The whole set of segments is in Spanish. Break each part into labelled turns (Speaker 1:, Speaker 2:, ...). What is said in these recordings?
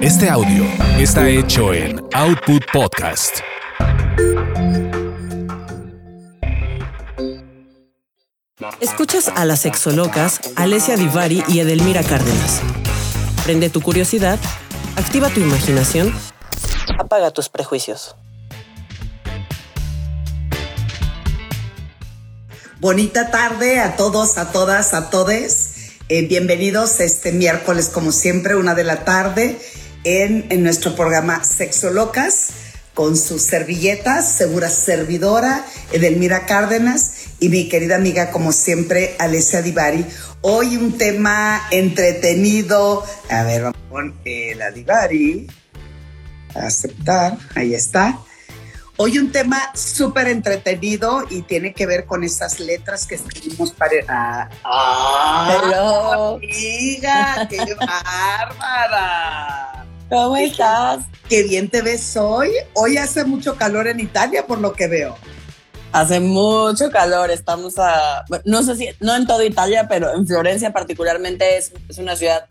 Speaker 1: Este audio está hecho en Output Podcast.
Speaker 2: Escuchas a las sexolocas Alessia Divari y Edelmira Cárdenas. Prende tu curiosidad, activa tu imaginación, apaga tus prejuicios.
Speaker 3: Bonita tarde a todos, a todas, a todes. Eh, bienvenidos este miércoles, como siempre, una de la tarde, en, en nuestro programa Sexo Locas, con sus servilletas, segura servidora, Edelmira Cárdenas, y mi querida amiga, como siempre, Alessia Divari. Hoy un tema entretenido. A ver, vamos con eh, la Divari. Aceptar, ahí está. Hoy un tema súper entretenido y tiene que ver con esas letras que escribimos para... ¡Ah! ah. ¡Amiga! ¡Qué bárbara!
Speaker 2: ¿Cómo estás?
Speaker 3: ¡Qué bien te ves hoy! Hoy hace mucho calor en Italia, por lo que veo.
Speaker 2: Hace mucho calor, estamos a... No sé si, no en toda Italia, pero en Florencia particularmente es, es una ciudad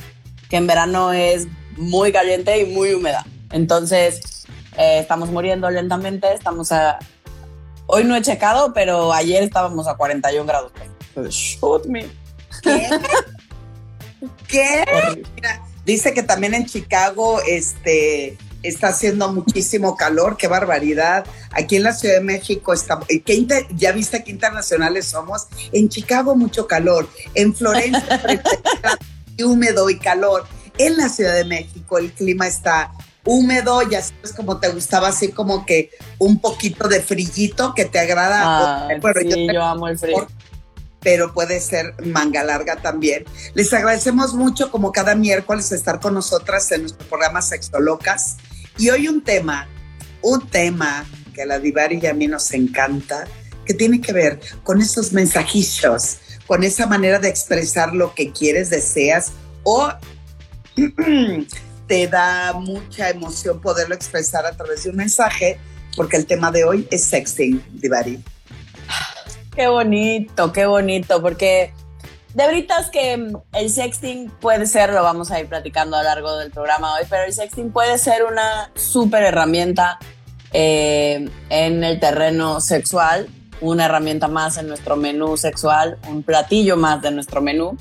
Speaker 2: que en verano es muy caliente y muy húmeda. Entonces eh, estamos muriendo lentamente, estamos a... Hoy no he checado, pero ayer estábamos a 41 grados. Shoot me.
Speaker 3: ¿Qué? ¿Qué? Mira, dice que también en Chicago este, está haciendo muchísimo calor, qué barbaridad. Aquí en la Ciudad de México está, ¿qué inter, ya viste qué internacionales somos. En Chicago mucho calor, en Florencia húmedo y calor. En la Ciudad de México el clima está húmedo, ya sabes como te gustaba, así como que un poquito de frillito que te agrada.
Speaker 2: Ah, sí, yo, amo el frío.
Speaker 3: Pero puede ser manga larga también. Les agradecemos mucho, como cada miércoles, estar con nosotras en nuestro programa Sexo Locas. Y hoy un tema, un tema que a la Divari y a mí nos encanta, que tiene que ver con esos mensajillos, con esa manera de expresar lo que quieres, deseas o te da mucha emoción poderlo expresar a través de un mensaje, porque el tema de hoy es sexting, Divari.
Speaker 2: Qué bonito, qué bonito, porque de ahorita es que el sexting puede ser, lo vamos a ir platicando a lo largo del programa hoy, pero el sexting puede ser una súper herramienta eh, en el terreno sexual, una herramienta más en nuestro menú sexual, un platillo más de nuestro menú.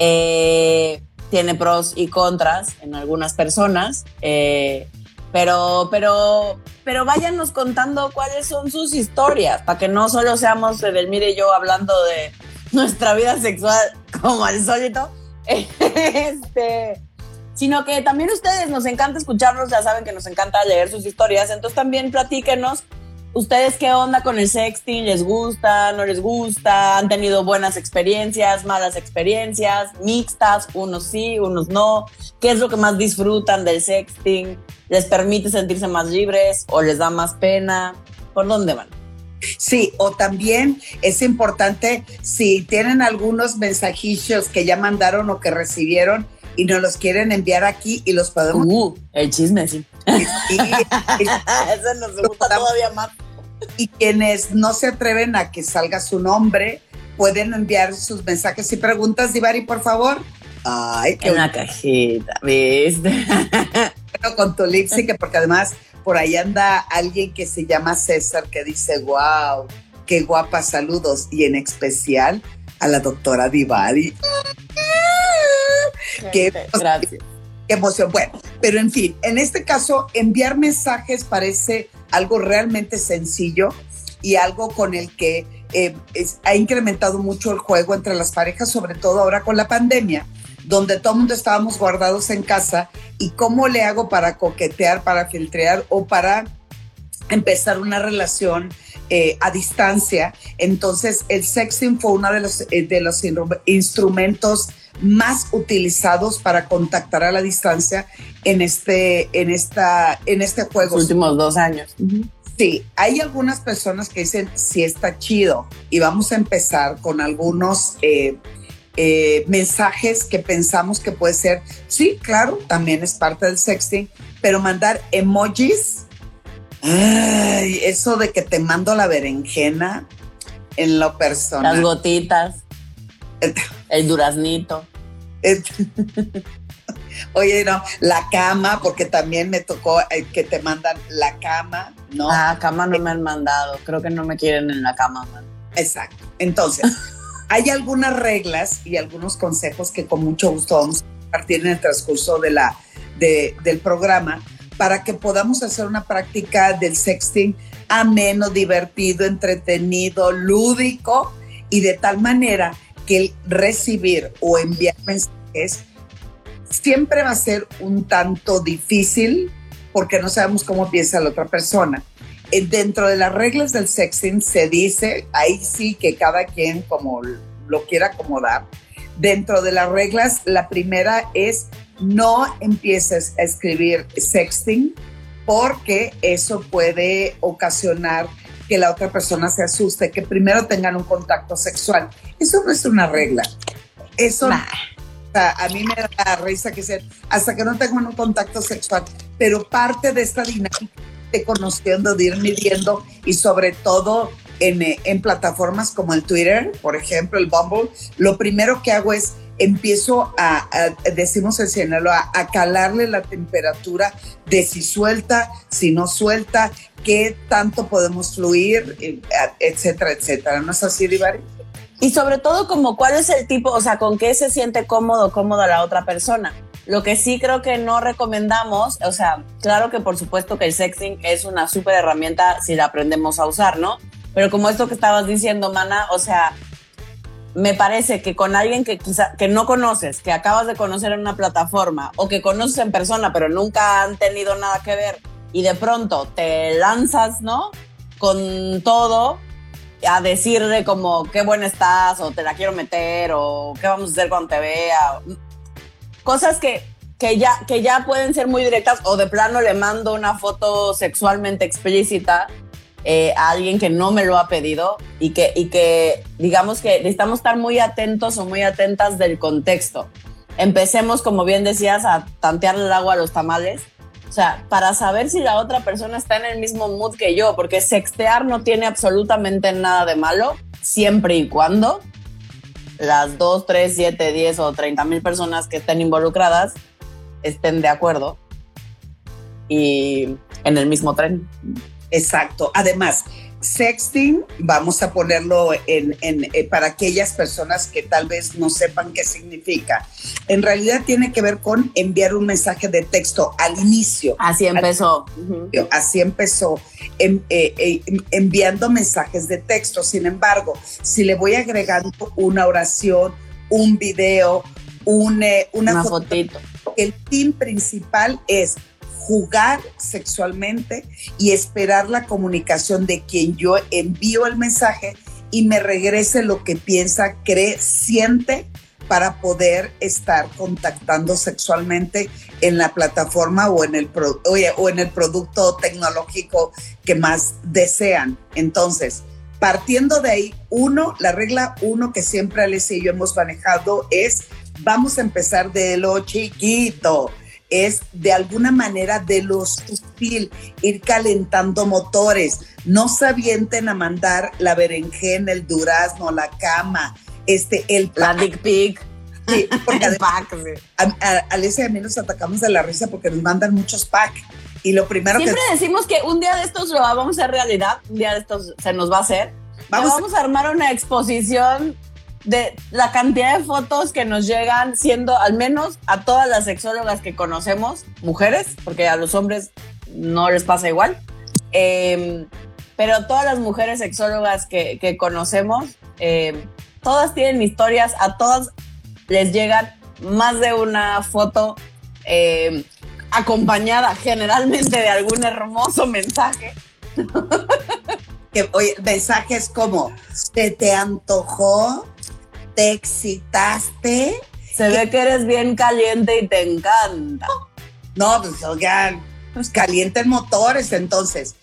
Speaker 2: Eh, tiene pros y contras en algunas personas, eh, pero, pero, pero váyanos contando cuáles son sus historias, para que no solo seamos Edelmira y yo hablando de nuestra vida sexual como al solito, este, sino que también ustedes nos encanta escucharlos, ya saben que nos encanta leer sus historias, entonces también platíquenos ¿Ustedes qué onda con el sexting? ¿Les gusta? ¿No les gusta? ¿Han tenido buenas experiencias, malas experiencias, mixtas, unos sí, unos no? ¿Qué es lo que más disfrutan del sexting? ¿Les permite sentirse más libres o les da más pena? ¿Por dónde van?
Speaker 3: Sí, o también es importante si tienen algunos mensajillos que ya mandaron o que recibieron y nos los quieren enviar aquí y los podemos.
Speaker 2: Uh, el chisme, sí.
Speaker 3: Y,
Speaker 2: Eso nos gusta todavía más.
Speaker 3: Y quienes no se atreven a que salga su nombre, pueden enviar sus mensajes y preguntas, Divari, por favor.
Speaker 2: Ay, qué una cajita, ¿viste?
Speaker 3: Bueno, con tu lipstick, porque además por ahí anda alguien que se llama César que dice, wow, qué guapa, saludos. Y en especial a la doctora Divari.
Speaker 2: Qué, Gracias.
Speaker 3: Qué emoción. Bueno, pero en fin, en este caso, enviar mensajes parece algo realmente sencillo y algo con el que eh, ha incrementado mucho el juego entre las parejas, sobre todo ahora con la pandemia, donde todo el mundo estábamos guardados en casa y cómo le hago para coquetear, para filtrear o para empezar una relación eh, a distancia. Entonces, el sexting fue uno de los, eh, de los instrumentos más utilizados para contactar a la distancia en este, en esta, en este juego.
Speaker 2: Los últimos dos años.
Speaker 3: Sí, hay algunas personas que dicen sí está chido y vamos a empezar con algunos eh, eh, mensajes que pensamos que puede ser, sí, claro, también es parte del sexting, pero mandar emojis, ay, eso de que te mando la berenjena en lo personal.
Speaker 2: Las gotitas. el duraznito.
Speaker 3: Oye, no, la cama, porque también me tocó eh, que te mandan la cama, ¿no?
Speaker 2: Ah, cama no me han mandado. Creo que no me quieren en la cama, man.
Speaker 3: Exacto. Entonces, hay algunas reglas y algunos consejos que con mucho gusto vamos a compartir en el transcurso de la, del programa para que podamos hacer una práctica del sexting ameno, divertido, entretenido, lúdico y de tal manera que el recibir o enviar mensajes siempre va a ser un tanto difícil porque no sabemos cómo piensa la otra persona. Eh, dentro de las reglas del sexting se dice, ahí sí que cada quien como lo quiera acomodar. Dentro de las reglas, la primera es no empieces a escribir sexting porque eso puede ocasionar que la otra persona se asuste, que primero tengan un contacto sexual. Eso no es una regla. Eso a mí me da risa que sea hasta que no tengan un contacto sexual, pero parte de esta dinámica de conociendo, de ir midiendo y sobre todo en, en plataformas como el Twitter, por ejemplo, el Bumble, lo primero que hago es empiezo a, decimos en Sinaloa, a calarle la temperatura de si suelta, si no suelta, qué tanto podemos fluir, etcétera, etcétera. ¿No es así, Divari?
Speaker 2: Y sobre todo, como cuál es el tipo, o sea, con qué se siente cómodo, cómoda la otra persona. Lo que sí creo que no recomendamos, o sea, claro que por supuesto que el sexting es una súper herramienta si la aprendemos a usar, ¿no? Pero como esto que estabas diciendo, Mana, o sea, me parece que con alguien que quizá que no conoces, que acabas de conocer en una plataforma o que conoces en persona pero nunca han tenido nada que ver y de pronto te lanzas, ¿no? Con todo a decirle como qué buena estás o te la quiero meter o qué vamos a hacer cuando te vea. Cosas que, que, ya, que ya pueden ser muy directas o de plano le mando una foto sexualmente explícita eh, a alguien que no me lo ha pedido y que, y que digamos que necesitamos estar muy atentos o muy atentas del contexto. Empecemos, como bien decías, a tantearle el agua a los tamales. O sea, para saber si la otra persona está en el mismo mood que yo, porque sextear no tiene absolutamente nada de malo, siempre y cuando las 2, 3, 7, 10 o 30 mil personas que estén involucradas estén de acuerdo y en el mismo tren.
Speaker 3: Exacto. Además, sexting, vamos a ponerlo en, eh, para aquellas personas que tal vez no sepan qué significa. En realidad tiene que ver con enviar un mensaje de texto al inicio.
Speaker 2: Así empezó.
Speaker 3: Así empezó, eh, eh, enviando mensajes de texto. Sin embargo, si le voy agregando una oración, un video, una,
Speaker 2: una fotito.
Speaker 3: El team principal es jugar sexualmente y esperar la comunicación de quien yo envío el mensaje y me regrese lo que piensa, cree, siente para poder estar contactando sexualmente en la plataforma o en el, o en el producto tecnológico que más desean. Entonces, partiendo de ahí, uno, la regla uno que siempre Alicia y yo hemos manejado es, vamos a empezar de lo chiquito es de alguna manera de lo sutil, ir calentando motores. No se avienten a mandar la berenjena, el durazno, la cama, este, el
Speaker 2: pack. La dick pic.
Speaker 3: Sí, porque el pack, a, Alicia y a mí nos atacamos de la risa porque nos mandan muchos pack. Y lo primero
Speaker 2: Siempre decimos que un día de estos lo vamos a hacer realidad, un día de estos se nos va a hacer. Vamos, vamos a armar una exposición de la cantidad de fotos que nos llegan siendo al menos a todas las sexólogas que conocemos, mujeres, porque a los hombres no les pasa igual, em, pero todas las mujeres sexólogas que, conocemos, em, todas tienen historias, a todas les llegan más de una foto em, acompañada generalmente de algún hermoso mensaje.
Speaker 3: que, oye, mensajes como, ¿se te antojó? Te excitaste.
Speaker 2: Se ve que eres bien caliente y te encanta.
Speaker 3: No, pues oigan, pues calienten motores. Entonces,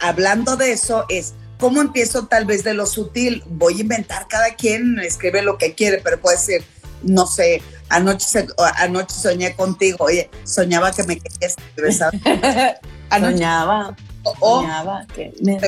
Speaker 3: hablando de eso, es cómo empiezo tal vez de lo sutil. Voy a inventar, cada quien escribe lo que quiere, pero puede ser, no sé, anoche, anoche soñé contigo. Oye, soñaba que me querías
Speaker 2: soñaba.
Speaker 3: O, soñaba que me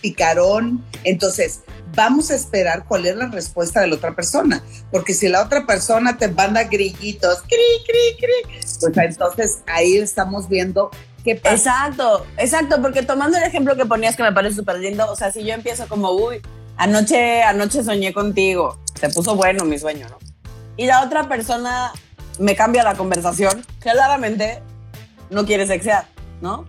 Speaker 3: picarón. Entonces, vamos a esperar cuál es la respuesta de la otra persona, porque si la otra persona te manda grillitos, cri, cri, cri, pues entonces ahí estamos viendo qué pasa.
Speaker 2: Exacto, exacto, porque tomando el ejemplo que ponías que me parece súper lindo, o sea, si yo empiezo como, uy, anoche, anoche soñé contigo, se puso bueno mi sueño, ¿no? Y la otra persona me cambia la conversación, claramente no quiere sexear, ¿no?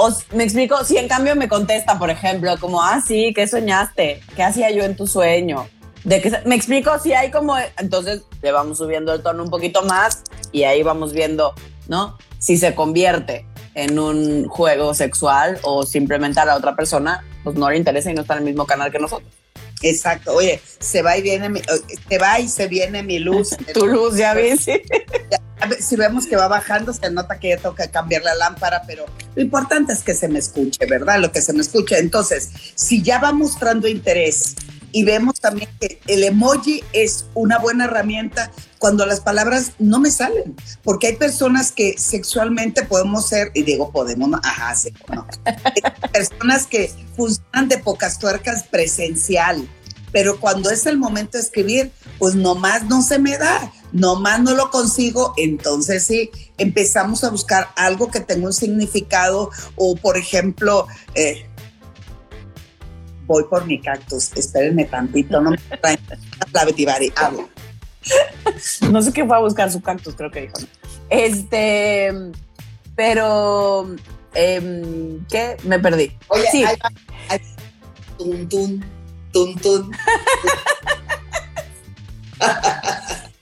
Speaker 2: O me explico, si en cambio me contesta, por ejemplo, como, ah, sí, ¿qué soñaste? ¿Qué hacía yo en tu sueño? De que, me explico, si hay como, entonces le vamos subiendo el tono un poquito más y ahí vamos viendo, ¿no? Si se convierte en un juego sexual o simplemente a la otra persona, pues no le interesa y no está en el mismo canal que nosotros.
Speaker 3: Exacto, oye, se va y viene, mi, se va y se viene mi luz.
Speaker 2: tu luz, ya ves.
Speaker 3: Si vemos que va bajando, se nota que ya toca cambiar la lámpara, pero lo importante es que se me escuche, ¿verdad? Lo que se me escuche. Entonces, si ya va mostrando interés y vemos también que el emoji es una buena herramienta cuando las palabras no me salen, porque hay personas que sexualmente podemos ser, y digo podemos, ajá, sí, no. personas que funcionan de pocas tuercas presencial, pero cuando es el momento de escribir, pues nomás no se me da nomás no lo consigo, entonces sí, empezamos a buscar algo que tenga un significado o, por ejemplo, eh, voy por mi cactus, espérenme tantito, no me traen la Betibari, habla.
Speaker 2: No sé qué fue a buscar su cactus, creo que dijo. Este, pero, em, ¿qué? Me perdí.
Speaker 3: Oye, sí. tun, tun, tun,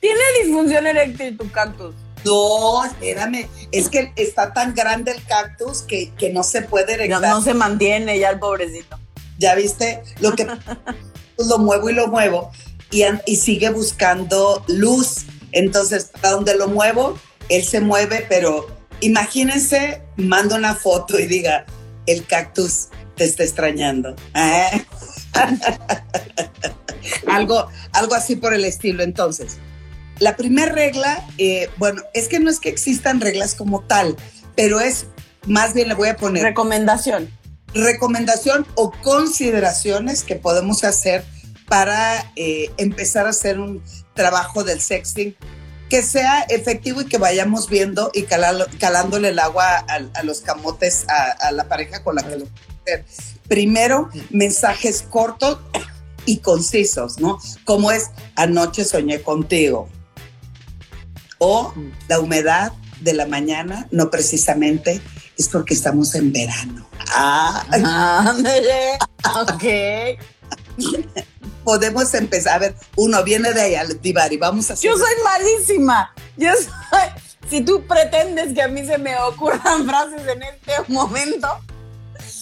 Speaker 2: ¿Tiene disfunción eréctil tu cactus?
Speaker 3: No, espérame, es que está tan grande el cactus que, que no se puede erectar.
Speaker 2: No, se mantiene ya el pobrecito.
Speaker 3: Ya viste, lo que lo muevo y lo muevo y, y sigue buscando luz. Entonces, para donde lo muevo, él se mueve, pero imagínense, mando una foto y diga, el cactus te está extrañando. ¿Eh? algo, algo así por el estilo. Entonces, la primera regla, eh, bueno, es que no es que existan reglas como tal, pero es, más bien le voy a poner...
Speaker 2: Recomendación.
Speaker 3: Recomendación o consideraciones que podemos hacer para eh, empezar a hacer un trabajo del sexting que sea efectivo y que vayamos viendo y calándole el agua a, los camotes a, la pareja con la que lo hacer. Primero, mensajes cortos y concisos, ¿no? Como es, anoche soñé contigo, o la humedad de la mañana, no precisamente, es porque estamos en verano.
Speaker 2: Ah, ok.
Speaker 3: Podemos empezar. A ver, uno viene de ahí, Divari, vamos a hacer.
Speaker 2: Yo soy malísima. Yo soy. Si tú pretendes que a mí se me ocurran frases en este momento,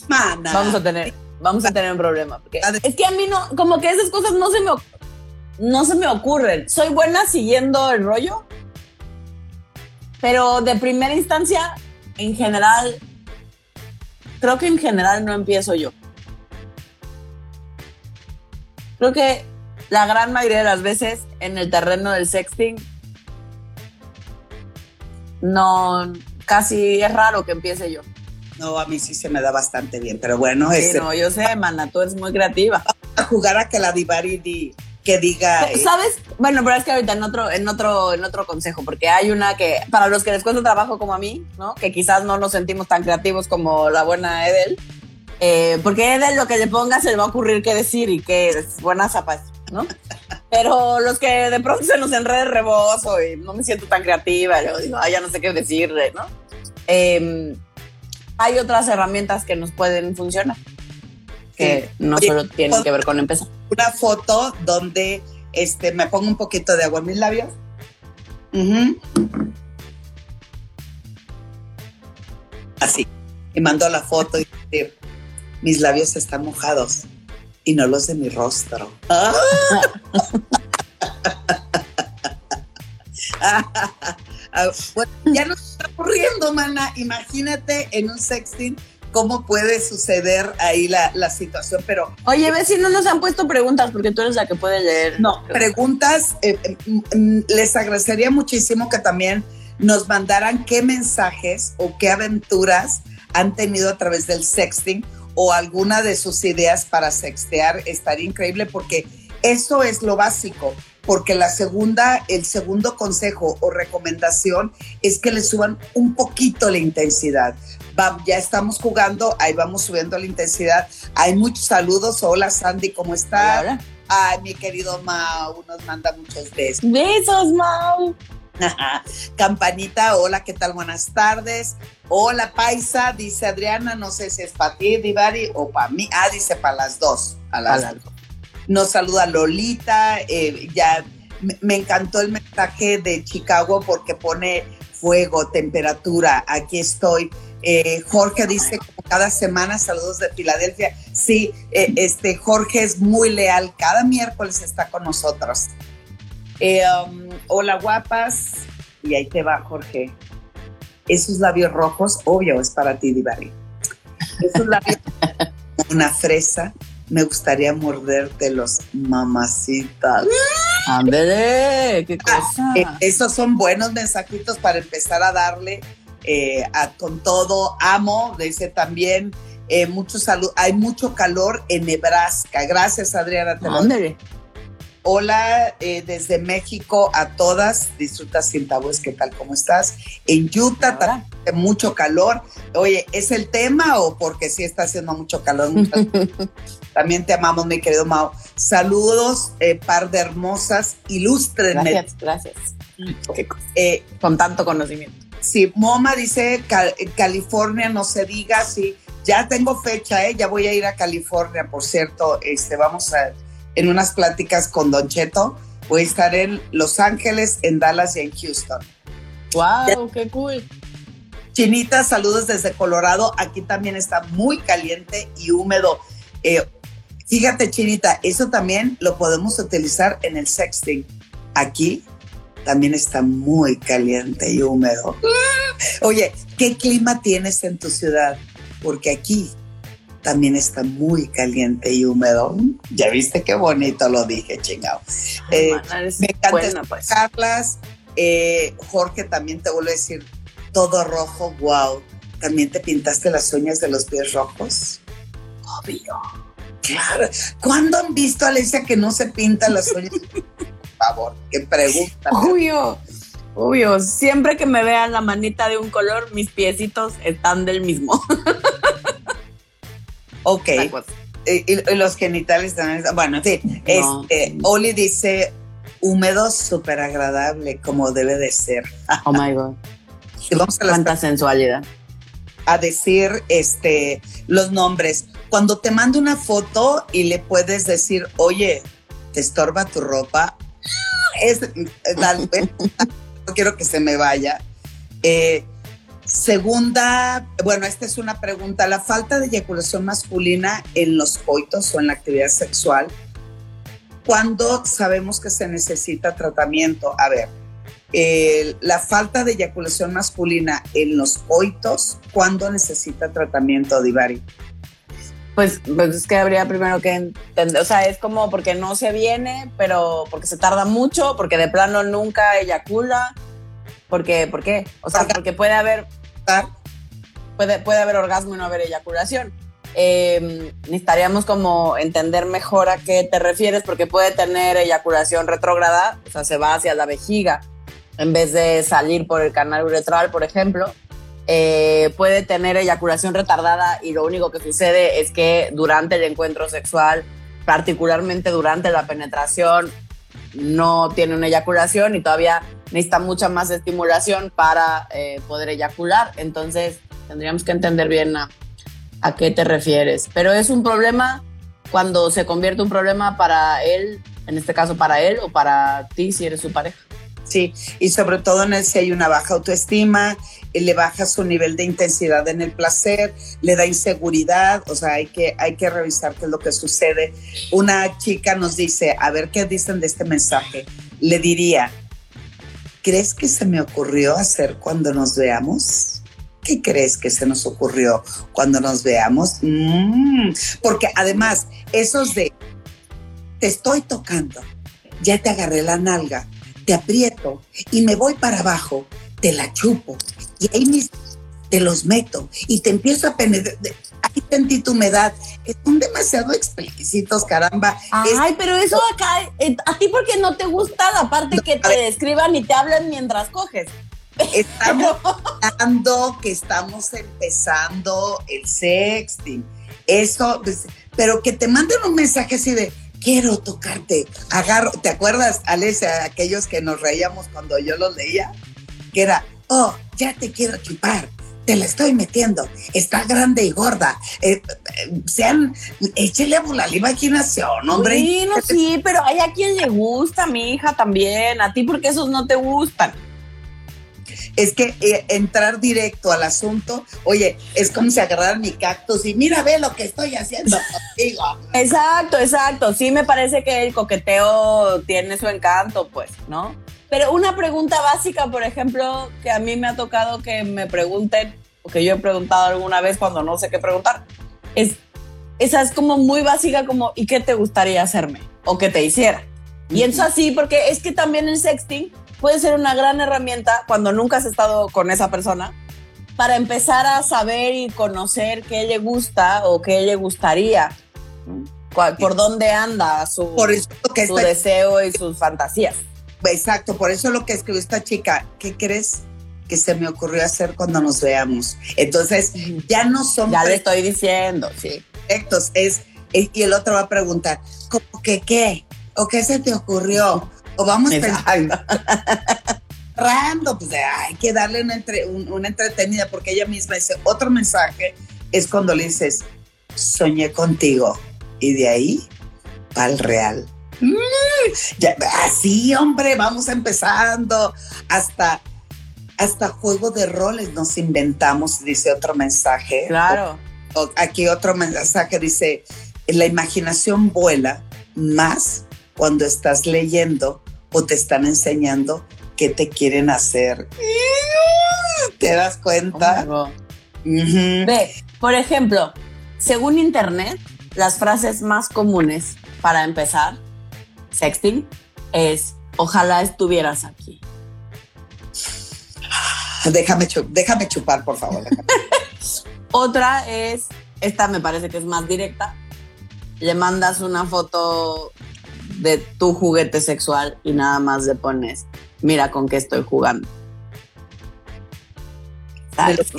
Speaker 2: Vamos a tener, vamos a tener un problema. Es que a mí no, como que esas cosas no se me, no se me ocurren. Soy buena siguiendo el rollo, pero de primera instancia, en general, creo que en general no empiezo yo. Creo que la gran mayoría de las veces en el terreno del sexting, no, casi es raro que empiece yo.
Speaker 3: No, a mí sí se me da bastante bien, pero bueno.
Speaker 2: Sí, no, yo sé, mana, tú eres muy creativa.
Speaker 3: A jugar a que la Divari que diga.
Speaker 2: Eh, ¿Sabes? Bueno, pero es que ahorita en otro, en otro, en otro consejo, porque hay una que, para los que les cuesta trabajo como a mí, ¿no? Que quizás no nos sentimos tan creativos como la buena Edel. Eh, porque Edel lo que le ponga se le va a ocurrir qué decir y qué es buena zapas, ¿no? Pero los que de pronto se nos enrede rebozo y no me siento tan creativa, yo digo, ya no sé qué decirle, ¿no? Em, hay otras herramientas que nos pueden funcionar que no solo tienen que ver con empezar.
Speaker 3: Una foto donde este, me pongo un poquito de agua en mis labios. Así. Y mando la foto y decir, mis labios están mojados y no los de mi rostro. Ah, bueno, ya nos está ocurriendo, mana. Imagínate en un sexting cómo puede suceder ahí la, la situación, pero...
Speaker 2: Oye, ve si no nos han puesto preguntas, porque tú eres la que puede leer.
Speaker 3: No, preguntas, eh, mm, les agradecería muchísimo que también nos mandaran qué mensajes o qué aventuras han tenido a través del sexting o alguna de sus ideas para sextear, estaría increíble porque eso es lo básico. Porque la segunda, el segundo consejo o recomendación es que le suban un poquito la intensidad. ya estamos jugando, ahí vamos subiendo la intensidad. Hay muchos saludos. Hola Sandy, ¿cómo estás? Ay, mi querido Mau, nos manda muchos besos.
Speaker 2: Besos, Mau.
Speaker 3: Campanita, hola, ¿qué tal? Buenas tardes. Hola, Paisa, dice Adriana, no sé si es para ti, Divari, o para mí. Ah, dice para las dos. A las Nos saluda Lolita, eh, ya me encantó el mensaje de Chicago porque pone fuego, temperatura, aquí estoy. Eh, Jorge dice cada semana, saludos de Filadelfia. Sí, eh, este Jorge es muy leal, cada miércoles está con nosotros. Eh, um, hola guapas, y ahí te va Jorge. Esos labios rojos, obvio, es para ti, Divari. Esos labios, una fresa, me gustaría mordértelos, mamacitas.
Speaker 2: Ándele, qué ah,
Speaker 3: cosa. esos son buenos mensajitos para empezar a darle eh, con todo. Amo, dice también. Eh, mucho salud, hay mucho calor en Nebraska. Gracias, Adriana. Hola eh, desde México a todas. Disfruta sin tabúes. ¿Qué tal? ¿Cómo estás? En Utah también mucho calor. Oye, ¿es el tema o porque sí está haciendo mucho calor? también te amamos, mi querido Mao. Saludos, par de hermosas, ilustres.
Speaker 2: Gracias, gracias. Con tanto conocimiento.
Speaker 3: Sí, Moma dice California, no se diga, sí, ya tengo fecha, ¿eh? ya voy a ir a California, por cierto, este, vamos a, en unas pláticas con Don Cheto, voy a estar en Los Ángeles, en Dallas y en Houston.
Speaker 2: ¡Wow! ¡Qué cool!
Speaker 3: Chinita, saludos desde Colorado, aquí también está muy caliente y húmedo. Eh, fíjate, Chinita, eso también lo podemos utilizar en el sexting. Aquí también está muy caliente y húmedo. Oye, ¿qué clima tienes en tu ciudad? Porque aquí también está muy caliente y húmedo. Ya viste qué bonito lo dije, chingado. Eh, me encanta pues. Carlas. Eh, Jorge, también te vuelvo a decir, todo rojo, wow. ¿También te pintaste las uñas de los pies rojos?
Speaker 2: Obvio.
Speaker 3: Claro. ¿Cuándo han visto a Alicia que no se pinta las uñas? favor, qué pregunta.
Speaker 2: Obvio, obvio. Siempre que me vean la manita de un color, mis piecitos están del mismo.
Speaker 3: ok. Y, los genitales también. Bueno, en fin. Este, Oli dice húmedo, súper agradable, como debe de ser.
Speaker 2: Oh my God. Y vamos a Cuánta sensualidad.
Speaker 3: A decir este, los nombres. Cuando te mando una foto y le puedes decir, oye, ¿te estorba tu ropa? es, no quiero que se me vaya. Eh, segunda, bueno, esta es una pregunta, la falta de eyaculación masculina en los coitos o en la actividad sexual, ¿cuándo sabemos que se necesita tratamiento? A ver, la falta de eyaculación masculina en los coitos, ¿cuándo necesita tratamiento, Divari?
Speaker 2: Pues, pues, es que habría primero que entender, o sea, es como porque no se viene, pero porque se tarda mucho, porque de plano nunca eyacula, porque, ¿por qué? O sea, porque puede haber, puede, puede haber orgasmo y no haber eyaculación. Em, necesitaríamos como entender mejor a qué te refieres, porque puede tener eyaculación retrógrada, o sea, se va hacia la vejiga, en vez de salir por el canal uretral, por ejemplo eh, puede tener eyaculación retardada y lo único que sucede es que durante el encuentro sexual, particularmente durante la penetración, no tiene una eyaculación y todavía necesita mucha más estimulación para eh, poder eyacular. Entonces tendríamos que entender bien a, a qué te refieres. Pero es un problema cuando se convierte un problema para él, en este caso para él o para ti si eres su pareja.
Speaker 3: Sí, y sobre todo en el si hay una baja autoestima, eh, le baja su nivel de intensidad en el placer, le da inseguridad, o sea, hay que, hay que revisar qué es lo que sucede. Una chica nos dice, a ver qué dicen de este mensaje. Le diría, ¿crees que se me ocurrió hacer cuando nos veamos? ¿Qué crees que se nos ocurrió cuando nos veamos? Mm, porque además, esos de, te estoy tocando, ya te agarré la nalga, te aprieto y me voy para abajo, te la chupo y ahí mismo te los meto y te empiezo a penetrar. aquí sentí tu humedad. Son demasiado explícitos, caramba.
Speaker 2: Ay, pero eso acá, eh, a ti porque no te gusta la parte que te describan y te hablan mientras coges.
Speaker 3: Estamos hablando que estamos empezando el sexting. Eso, pues, pero que te manden un mensaje así de quiero tocarte, agarro, ¿te acuerdas, Alesia, aquellos que nos reíamos cuando yo los leía? Que era, oh, ya te quiero chupar, te la estoy metiendo, está grande y gorda. Eh, eh, sean, échele a la imaginación, hombre.
Speaker 2: Sí, no, sí, pero hay a quien le gusta, mi hija también, a ti porque esos no te gustan.
Speaker 3: Es que eh, entrar directo al asunto, oye, es como si agarraran mi cactus y mira, ve lo que estoy haciendo contigo.
Speaker 2: Exacto, exacto. Sí me parece que el coqueteo tiene su encanto, pues, ¿no? Pero una pregunta básica, por ejemplo, que a mí me ha tocado que me pregunten, o que yo he preguntado alguna vez cuando no sé qué preguntar, es, esa es como muy básica como, ¿y qué te gustaría hacerme? O que te hiciera. Y eso así, porque es que también el sexting puede ser una gran herramienta cuando nunca has estado con esa persona para empezar a saber y conocer qué le gusta o qué le gustaría, por dónde anda su,
Speaker 3: por eso que
Speaker 2: su deseo y sus fantasías.
Speaker 3: Exacto, por eso lo que escribió esta chica, ¿qué crees que se me ocurrió hacer cuando nos veamos? Entonces, ya no son...
Speaker 2: Ya le estoy diciendo, sí.
Speaker 3: Perfectos, es, y el otro va a preguntar, ¿cómo que qué? ¿O qué se te ocurrió? O vamos pensando. Rando, pues hay que darle una, una entretenida porque ella misma dice, otro mensaje es cuando le dices, soñé contigo. Y de ahí, al real así, hombre, vamos empezando. Hasta, hasta juego de roles nos inventamos, dice otro mensaje.
Speaker 2: Claro.
Speaker 3: aquí otro mensaje dice, la imaginación vuela más cuando estás leyendo o te están enseñando qué te quieren hacer. ¿Te das cuenta?
Speaker 2: Oh Ve, por ejemplo, según Internet, las frases más comunes para empezar sexting es ojalá estuvieras aquí.
Speaker 3: Déjame, déjame chupar, por favor.
Speaker 2: Otra es, esta me parece que es más directa, le mandas una foto de tu juguete sexual y nada más le pones, mira con qué estoy jugando.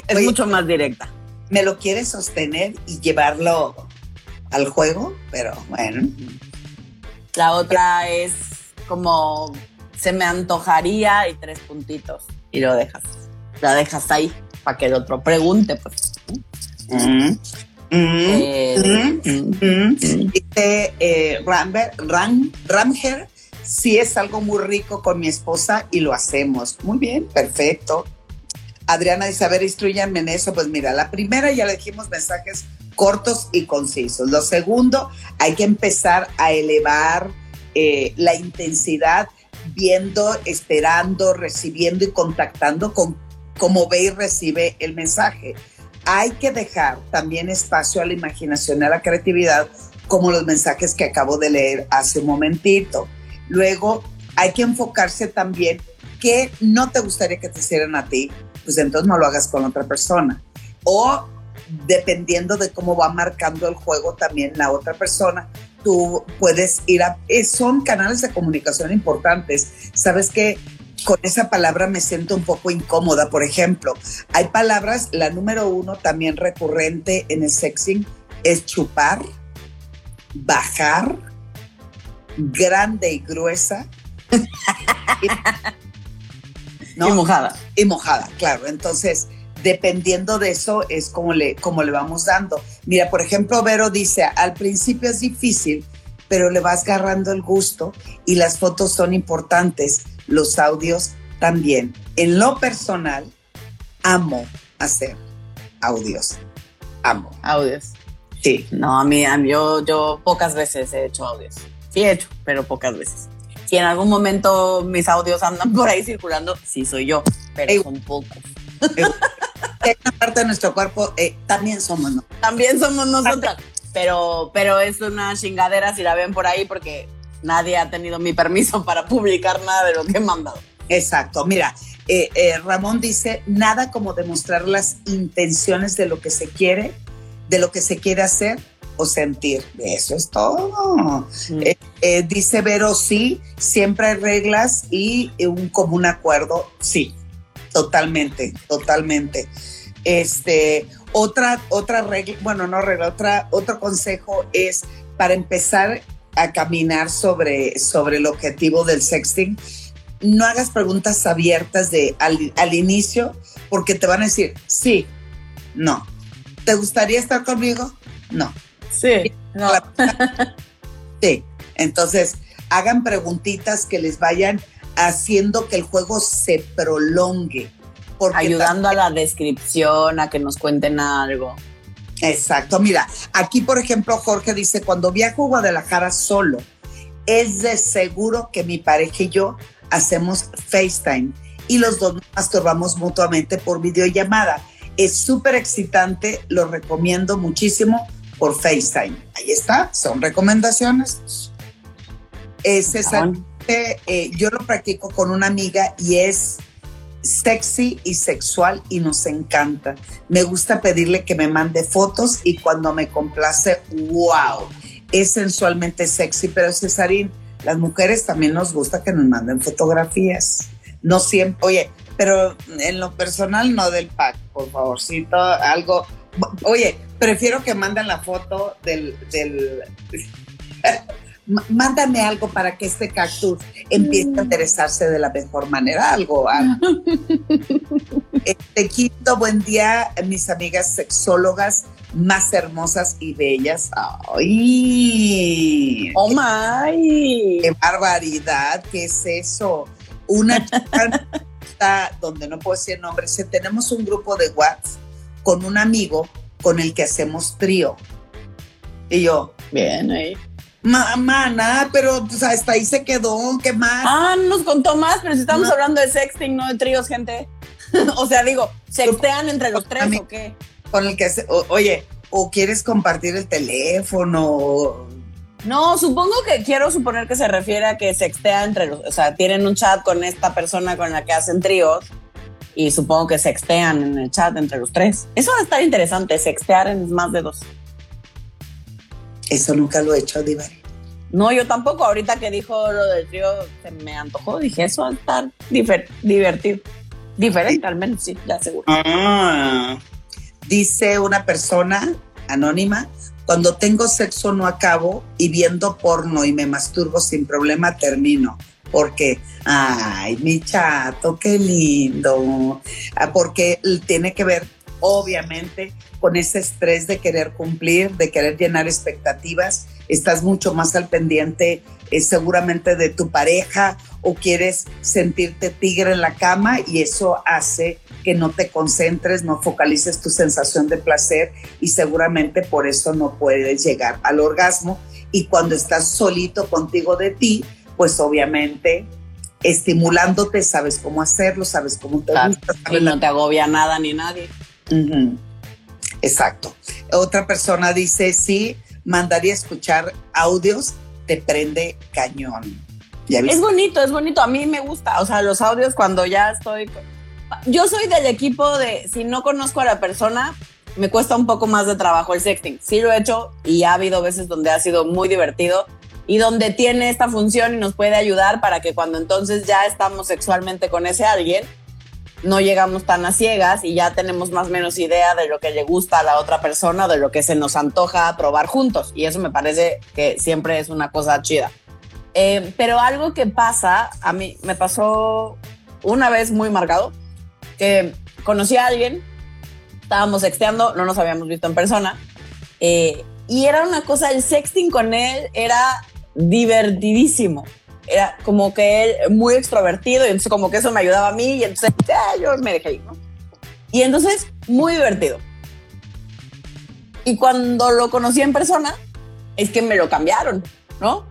Speaker 2: es mucho más directa.
Speaker 3: Me lo quieres sostener y llevarlo al juego, pero bueno.
Speaker 2: La otra es como se me antojaría y tres puntitos y lo dejas. La dejas ahí para que el otro pregunte, pues.
Speaker 3: Mm, mm, eh, mm, Dice eh, Ram, Ramger, si es algo muy rico con mi esposa y lo hacemos. Muy bien, perfecto. Adriana dice, a ver, instruyanme en eso. Pues mira, la primera ya le dijimos mensajes cortos y concisos. Lo segundo, hay que empezar a elevar eh, la intensidad viendo, esperando, recibiendo y contactando con cómo ve y recibe el mensaje. Hay que dejar también espacio a la imaginación y a la creatividad, como los mensajes que acabo de leer hace un momentito. Luego, hay que enfocarse también que no te gustaría que te hicieran a ti, pues entonces no lo hagas con otra persona. O dependiendo de cómo va marcando el juego también la otra persona, tú puedes ir a... Son canales de comunicación importantes. Sabes que con esa palabra me siento un poco incómoda. Por ejemplo, hay palabras, la número uno también recurrente en el sexing es chupar, bajar, grande y gruesa.
Speaker 2: Y mojada.
Speaker 3: Y mojada, claro. Entonces, dependiendo de eso es como le, como le vamos dando. Mira, por ejemplo, Vero dice, al principio es difícil, pero le vas agarrando el gusto y las fotos son importantes, los audios también. En lo personal, amo hacer audios. Amo.
Speaker 2: Audios.
Speaker 3: Sí.
Speaker 2: No, a mí, a mí yo, yo pocas veces he hecho audios. Sí he hecho, pero pocas veces. Si en algún momento mis audios andan por ahí circulando, sí soy yo, pero son pocos.
Speaker 3: Una parte de nuestro cuerpo eh, también somos nosotros.
Speaker 2: También somos nosotras. Pero, pero es una chingadera si la ven por ahí porque nadie ha tenido mi permiso para publicar nada de lo que he mandado.
Speaker 3: Exacto. Mira, eh, eh, Ramón dice, nada como demostrar las intenciones de lo que se quiere de lo que se quiere hacer o sentir. Eso es todo. Eh, dice Vero, sí, siempre hay reglas y un común acuerdo, sí, totalmente, totalmente. Este, otra, otra regla, bueno, no regla, otra, otro consejo es para empezar a caminar sobre, sobre el objetivo del sexting, no hagas preguntas abiertas de al, inicio porque te van a decir sí, no. ¿Te gustaría estar conmigo? No.
Speaker 2: Sí, no.
Speaker 3: Sí. Entonces, hagan preguntitas que les vayan haciendo que el juego se prolongue.
Speaker 2: Ayudando a la descripción, a que nos cuenten algo.
Speaker 3: Exacto. Mira, aquí, por ejemplo, Jorge dice, cuando viajo a Guadalajara solo, es de seguro que mi pareja y yo hacemos FaceTime y los dos nos masturbamos mutuamente por videollamada. Es súper excitante, lo recomiendo muchísimo por FaceTime. Ahí está, son recomendaciones. Es eh, yo lo practico con una amiga y es sexy y sexual y nos encanta. Me gusta pedirle que me mande fotos y cuando me complace, wow, es sensualmente sexy, pero Cesarín, las mujeres también nos gusta que nos manden fotografías. No siempre, oye, pero en lo personal no del pack, por favorcito, algo. Oye, prefiero que manden la foto del, del mándame algo para que este cactus empiece a mm. interesarse de la mejor manera, algo. Te quito, buen día, mis amigas sexólogas más hermosas y bellas. ¡Ay!
Speaker 2: ¡Oh, my!
Speaker 3: ¡Qué barbaridad! ¿Qué es eso? Una chica donde no puedo decir nombre. Tenemos un grupo de WhatsApp con un amigo con el que hacemos trío. Y yo,
Speaker 2: bien ahí.
Speaker 3: Mamá, nada, pero hasta ahí se quedó, ¿qué más?
Speaker 2: Ah, nos contó más, pero si estamos hablando de sexting, no de tríos, gente. o sea, digo, ¿sextean entre los tres o qué?
Speaker 3: Con el que, oye, o quieres compartir el teléfono.
Speaker 2: No, supongo que quiero suponer que se refiere a que sextea entre los, o sea, tienen un chat con esta persona con la que hacen tríos y supongo que sextean en el chat entre los tres. Eso va a estar interesante, sextear en más de dos.
Speaker 3: Eso nunca lo he hecho, Diva.
Speaker 2: No, yo tampoco. Ahorita que dijo lo del trío, se me antojó. Dije, eso va a estar divertido. Diferente, al menos, sí, ya seguro.
Speaker 3: Ah. Dice una persona anónima, cuando tengo sexo no acabo y viendo porno y me masturbo sin problema termino. Porque, ay, mi chato, qué lindo. Ah, porque tiene que ver obviamente con ese estrés de querer cumplir, de querer llenar expectativas, estás mucho más al pendiente eh, seguramente de tu pareja o quieres sentirte tigre en la cama y eso hace que no te concentres, no focalices tu sensación de placer y seguramente por eso no puedes llegar al orgasmo. Y cuando estás solito contigo de ti, pues obviamente estimulándote, sabes cómo hacerlo, sabes cómo te gusta.
Speaker 2: y no te agobia nada ni nadie.
Speaker 3: Exacto. Otra persona dice, sí, mandaría escuchar audios, te prende cañón.
Speaker 2: es bonito, es bonito. A mí me gusta. O sea, los audios cuando ya estoy... Yo soy del equipo de, si no conozco a la persona, me cuesta un poco más de trabajo el sexting. Sí lo he hecho y ha habido veces donde ha sido muy divertido y donde tiene esta función y nos puede ayudar para que cuando entonces ya estamos sexualmente con ese alguien, no llegamos tan a ciegas y ya tenemos más o menos idea de lo que le gusta a la otra persona, de lo que se nos antoja probar juntos. Y eso me parece que siempre es una cosa chida. Eh, pero algo que pasa, a mí me pasó una vez muy marcado, que conocí a alguien, estábamos sexteando, no nos habíamos visto en persona, eh, y era una cosa, el sexting con él era divertidísimo era como que él muy extrovertido y entonces como que eso me ayudaba a mí y entonces yo me dejé ir, ¿no? Y entonces muy divertido. Y cuando lo conocí en persona, es que me lo cambiaron, ¿no?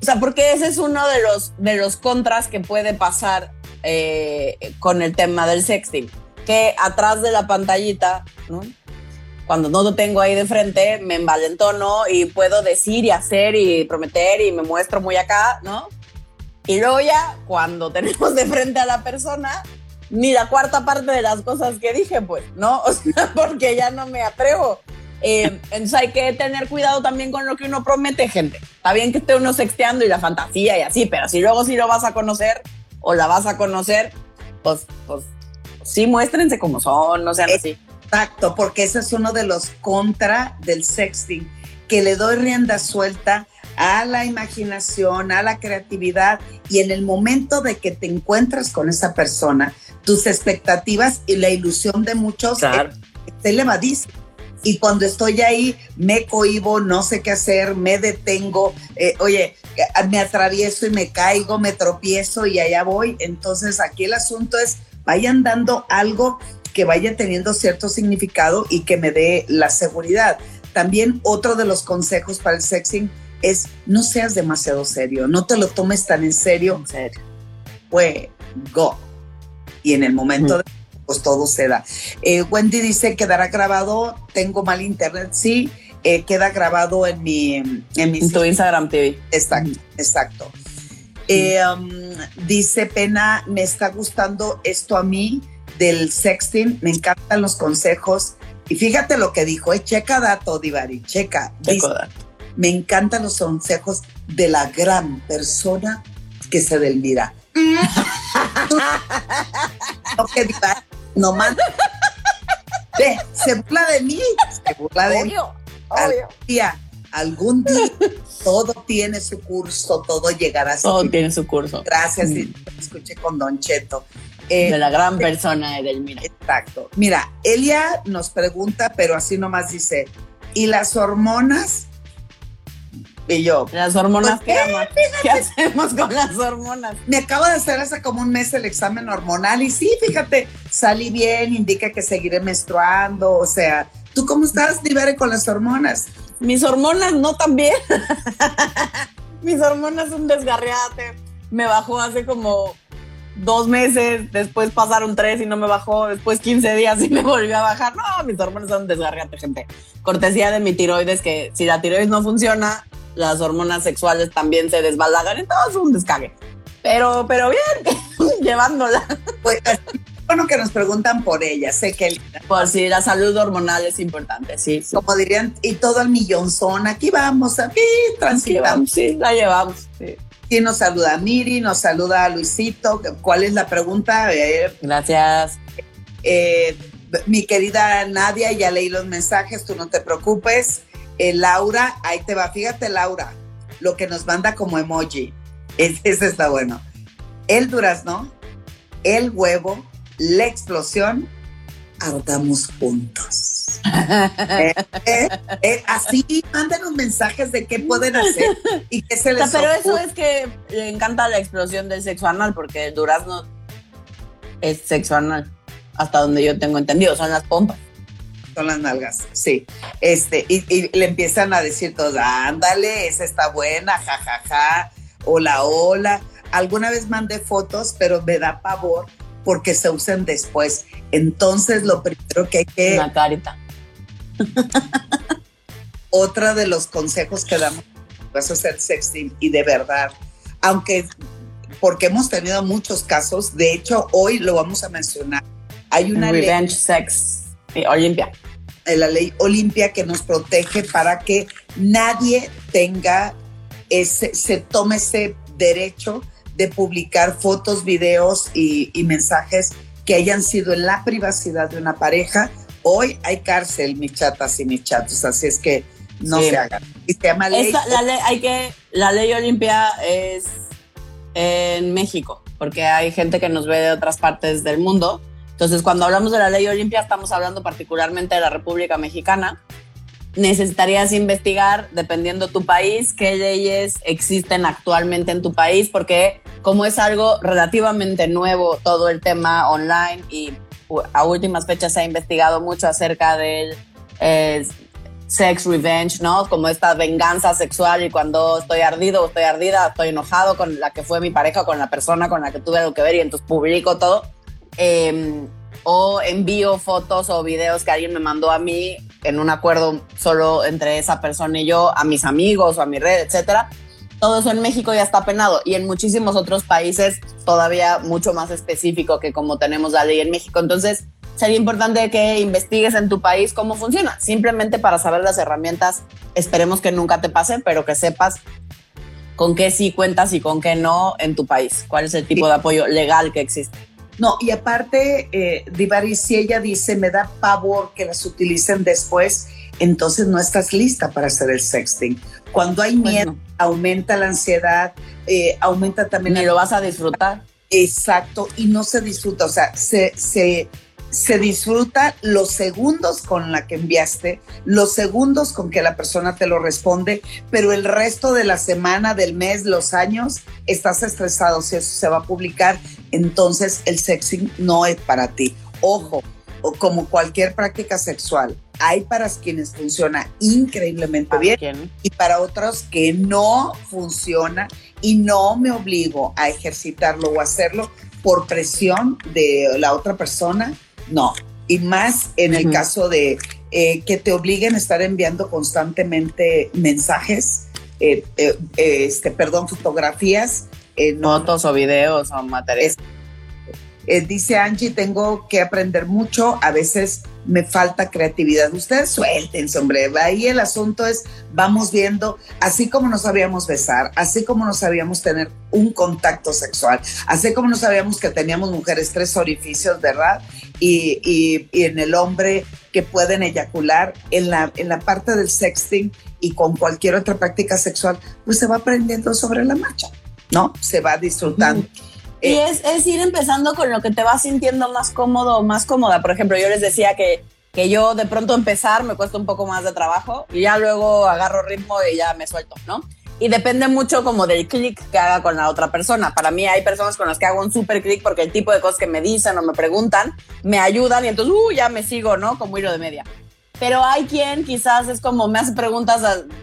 Speaker 2: O sea, porque ese es uno de los, de los contras que puede pasar eh, con el tema del sexting, que atrás de la pantallita, ¿no? cuando no lo tengo ahí de frente, me envalentono y puedo decir y hacer y prometer y me muestro muy acá, ¿no? Y luego ya, cuando tenemos de frente a la persona, ni la cuarta parte de las cosas que dije, pues, ¿no? O sea, porque ya no me atrevo. Eh, entonces hay que tener cuidado también con lo que uno promete, gente. Está bien que esté uno sexteando y la fantasía y así, pero si luego sí lo vas a conocer o la vas a conocer, pues, pues sí muéstrense como son, no sean así.
Speaker 3: Exacto, porque ese es uno de los contra del sexting, que le doy rienda suelta a la imaginación, a la creatividad y en el momento de que te encuentras con esa persona, tus expectativas y la ilusión de muchos
Speaker 2: Claro.
Speaker 3: se elevadísimo. Y cuando estoy ahí, me cohibo, no sé qué hacer, me detengo, eh, oye, me atravieso y me caigo, me tropiezo y allá voy. Entonces aquí el asunto es, vayan dando algo que vaya teniendo cierto significado y que me dé la seguridad. También otro de los consejos para el sexing es no seas demasiado serio, no te lo tomes tan en serio,
Speaker 2: En serio.
Speaker 3: fue go. Y en el momento,
Speaker 2: Ujú.
Speaker 3: de, pues todo se da. Eh, Wendy dice, quedará grabado, tengo mal internet, sí, eh, queda grabado en mi... En mi
Speaker 2: En tu Instagram TV.
Speaker 3: Exacto, exacto. Eh, um, dice Pena, me está gustando esto a mí del sexting, me encantan los consejos. Y fíjate lo que dijo, eh, checa dato, Divari, checa. Dice,
Speaker 2: Checo,
Speaker 3: me encantan los consejos de la gran persona que se delmira. no, que Divari, no manda. Ve, se burla de mí, se burla de mí
Speaker 2: Obvio,
Speaker 3: Al-
Speaker 2: obvio.
Speaker 3: día, algún día, todo tiene su curso, todo llegará a su
Speaker 2: Todo
Speaker 3: fin.
Speaker 2: tiene su curso.
Speaker 3: Gracias,
Speaker 2: Mm.
Speaker 3: y te escuché con Don Cheto. Eh,
Speaker 2: De la gran persona Edelmira.
Speaker 3: Exacto. Mira, Elia nos pregunta, pero así nomás dice, ¿y las hormonas? Y yo,
Speaker 2: Las hormonas,
Speaker 3: Pues,
Speaker 2: ¿qué, ama? ¿Qué hacemos con las hormonas?
Speaker 3: me acabo de hacer hace como un mes el examen hormonal y sí, fíjate, salí bien, indica que seguiré menstruando, o sea, ¿tú cómo estás, Libere, con las hormonas?
Speaker 2: Mis hormonas no tan bien. Mis hormonas un desgarriate. Me bajó hace como dos meses, después pasaron tres y no me bajó, después 15 días y me volvió a bajar. No, mis hormonas son un desgarriate, gente. Cortesía de mi tiroides, que si la tiroides no funciona, las hormonas sexuales también se desbalagan, entonces es un descague. Pero, pero bien, llevándola.
Speaker 3: Pues, bueno que nos preguntan por ella, sé que
Speaker 2: Por si la salud hormonal es importante, sí, sí.
Speaker 3: como dirían, y todo al millonzón, aquí vamos, aquí
Speaker 2: Sí,
Speaker 3: transitamos.
Speaker 2: vamos, sí, la llevamos. sí.
Speaker 3: Sí, nos saluda Miri, nos saluda Luisito. ¿Cuál es la pregunta? Eh,
Speaker 2: Gracias.
Speaker 3: eh, mi querida Nadia, ya leí los mensajes, tú no te preocupes. Eh, Laura, ahí te va, fíjate Laura, lo que nos manda como emoji. Es- Ese está bueno. El durazno, el huevo, la explosión, ardamos juntos. Eh, eh, eh, así, mándanos mensajes de qué pueden hacer y qué se
Speaker 2: O sea,
Speaker 3: les
Speaker 2: pero eso es que le encanta la explosión del sexo anal, porque el durazno es sexo anal, hasta donde yo tengo entendido, son las pompas.
Speaker 3: Son las nalgas, sí. Este, y, y le empiezan a decir todos, ándale, esa está buena, jajaja, ja, ja, hola, hola. Alguna vez mandé fotos, pero me da pavor porque se usan después. Entonces, lo primero que hay que,
Speaker 2: Una carita.
Speaker 3: otra de los consejos que damos, vas a hacer sexting y de verdad, aunque, porque hemos tenido muchos casos, de hecho, hoy lo vamos a mencionar. Hay una ley
Speaker 2: Revenge sex. Sí, Olimpia.
Speaker 3: de la ley Olimpia que nos protege para que nadie tenga ese, se tome ese derecho de publicar fotos, videos y, y mensajes que hayan sido en la privacidad de una pareja. Hoy hay cárcel, mis chatas y mis chatos, así es que no
Speaker 2: Sí.
Speaker 3: se hagan. Y se llama ley.
Speaker 2: Esta- la ley, hay que, la ley Olimpia es en México, porque hay gente que nos ve de otras partes del mundo. Entonces, cuando hablamos de la ley Olimpia, estamos hablando particularmente de la República Mexicana. Necesitarías investigar, dependiendo tu país, qué leyes existen actualmente en tu país, porque como es algo relativamente nuevo todo el tema online y a últimas fechas se ha investigado mucho acerca del eh, sex revenge, ¿no? Como esta venganza sexual y cuando estoy ardido o estoy ardida, estoy enojado con la que fue mi pareja, con la persona con la que tuve algo que ver y entonces publico todo. Eh, o envío fotos o videos que alguien me mandó a mí en un acuerdo solo entre esa persona y yo, a mis amigos o a mi red, etcétera. Todo eso en México ya está penado y en muchísimos otros países todavía mucho más específico que como tenemos la ley en México. Entonces, sería importante que investigues en tu país cómo funciona, simplemente para saber las herramientas. Esperemos que nunca te pasen, pero que sepas con qué sí cuentas y con qué no en tu país. ¿Cuál es el tipo de apoyo legal que existe?
Speaker 3: No, y aparte, eh, Divari, si ella dice, me da pavor que las utilicen después, entonces no estás lista para hacer el sexting. Cuando hay pues miedo, aumenta la ansiedad, eh, aumenta también...
Speaker 2: Ni lo vas a disfrutar.
Speaker 3: Exacto, y no se disfruta, o sea, se, se, se disfruta los segundos con la que enviaste, los segundos con que la persona te lo responde, pero el resto de la semana, del mes, los años, estás estresado si eso se va a publicar, entonces el sexing no es para ti. Ojo, como cualquier práctica sexual, hay para quienes funciona increíblemente bien y para otros que no funciona y no me obligo a ejercitarlo o hacerlo por presión de la otra persona no. Y más en el caso de eh, que te obliguen a estar enviando constantemente mensajes, eh, eh, este, perdón, fotografías.
Speaker 2: Fotos o videos o materiales.
Speaker 3: Dice Angie, tengo que aprender mucho, a veces me falta creatividad. Ustedes suéltense, hombre. Ahí el asunto es, vamos viendo, así como no sabíamos besar, así como no sabíamos tener un contacto sexual, así como no sabíamos que teníamos mujeres tres orificios, ¿verdad? Y, y, y en el hombre que pueden eyacular, en la, en la parte del sexting y con cualquier otra práctica sexual, pues se va aprendiendo sobre la marcha, ¿no? Se va disfrutando.
Speaker 2: Y eh, es, ir empezando con lo que te vas sintiendo más cómodo o más cómoda. Por ejemplo, yo les decía que, que yo de pronto empezar me cuesta un poco más de trabajo y ya luego agarro ritmo y ya me suelto, ¿no? Y depende mucho como del clic que haga con la otra persona. Para mí hay personas con las que hago un super clic porque el tipo de cosas que me dicen o me preguntan me ayudan y entonces, uh, ya me sigo, ¿no? Como hilo de media. Pero hay quien quizás es como me hace preguntas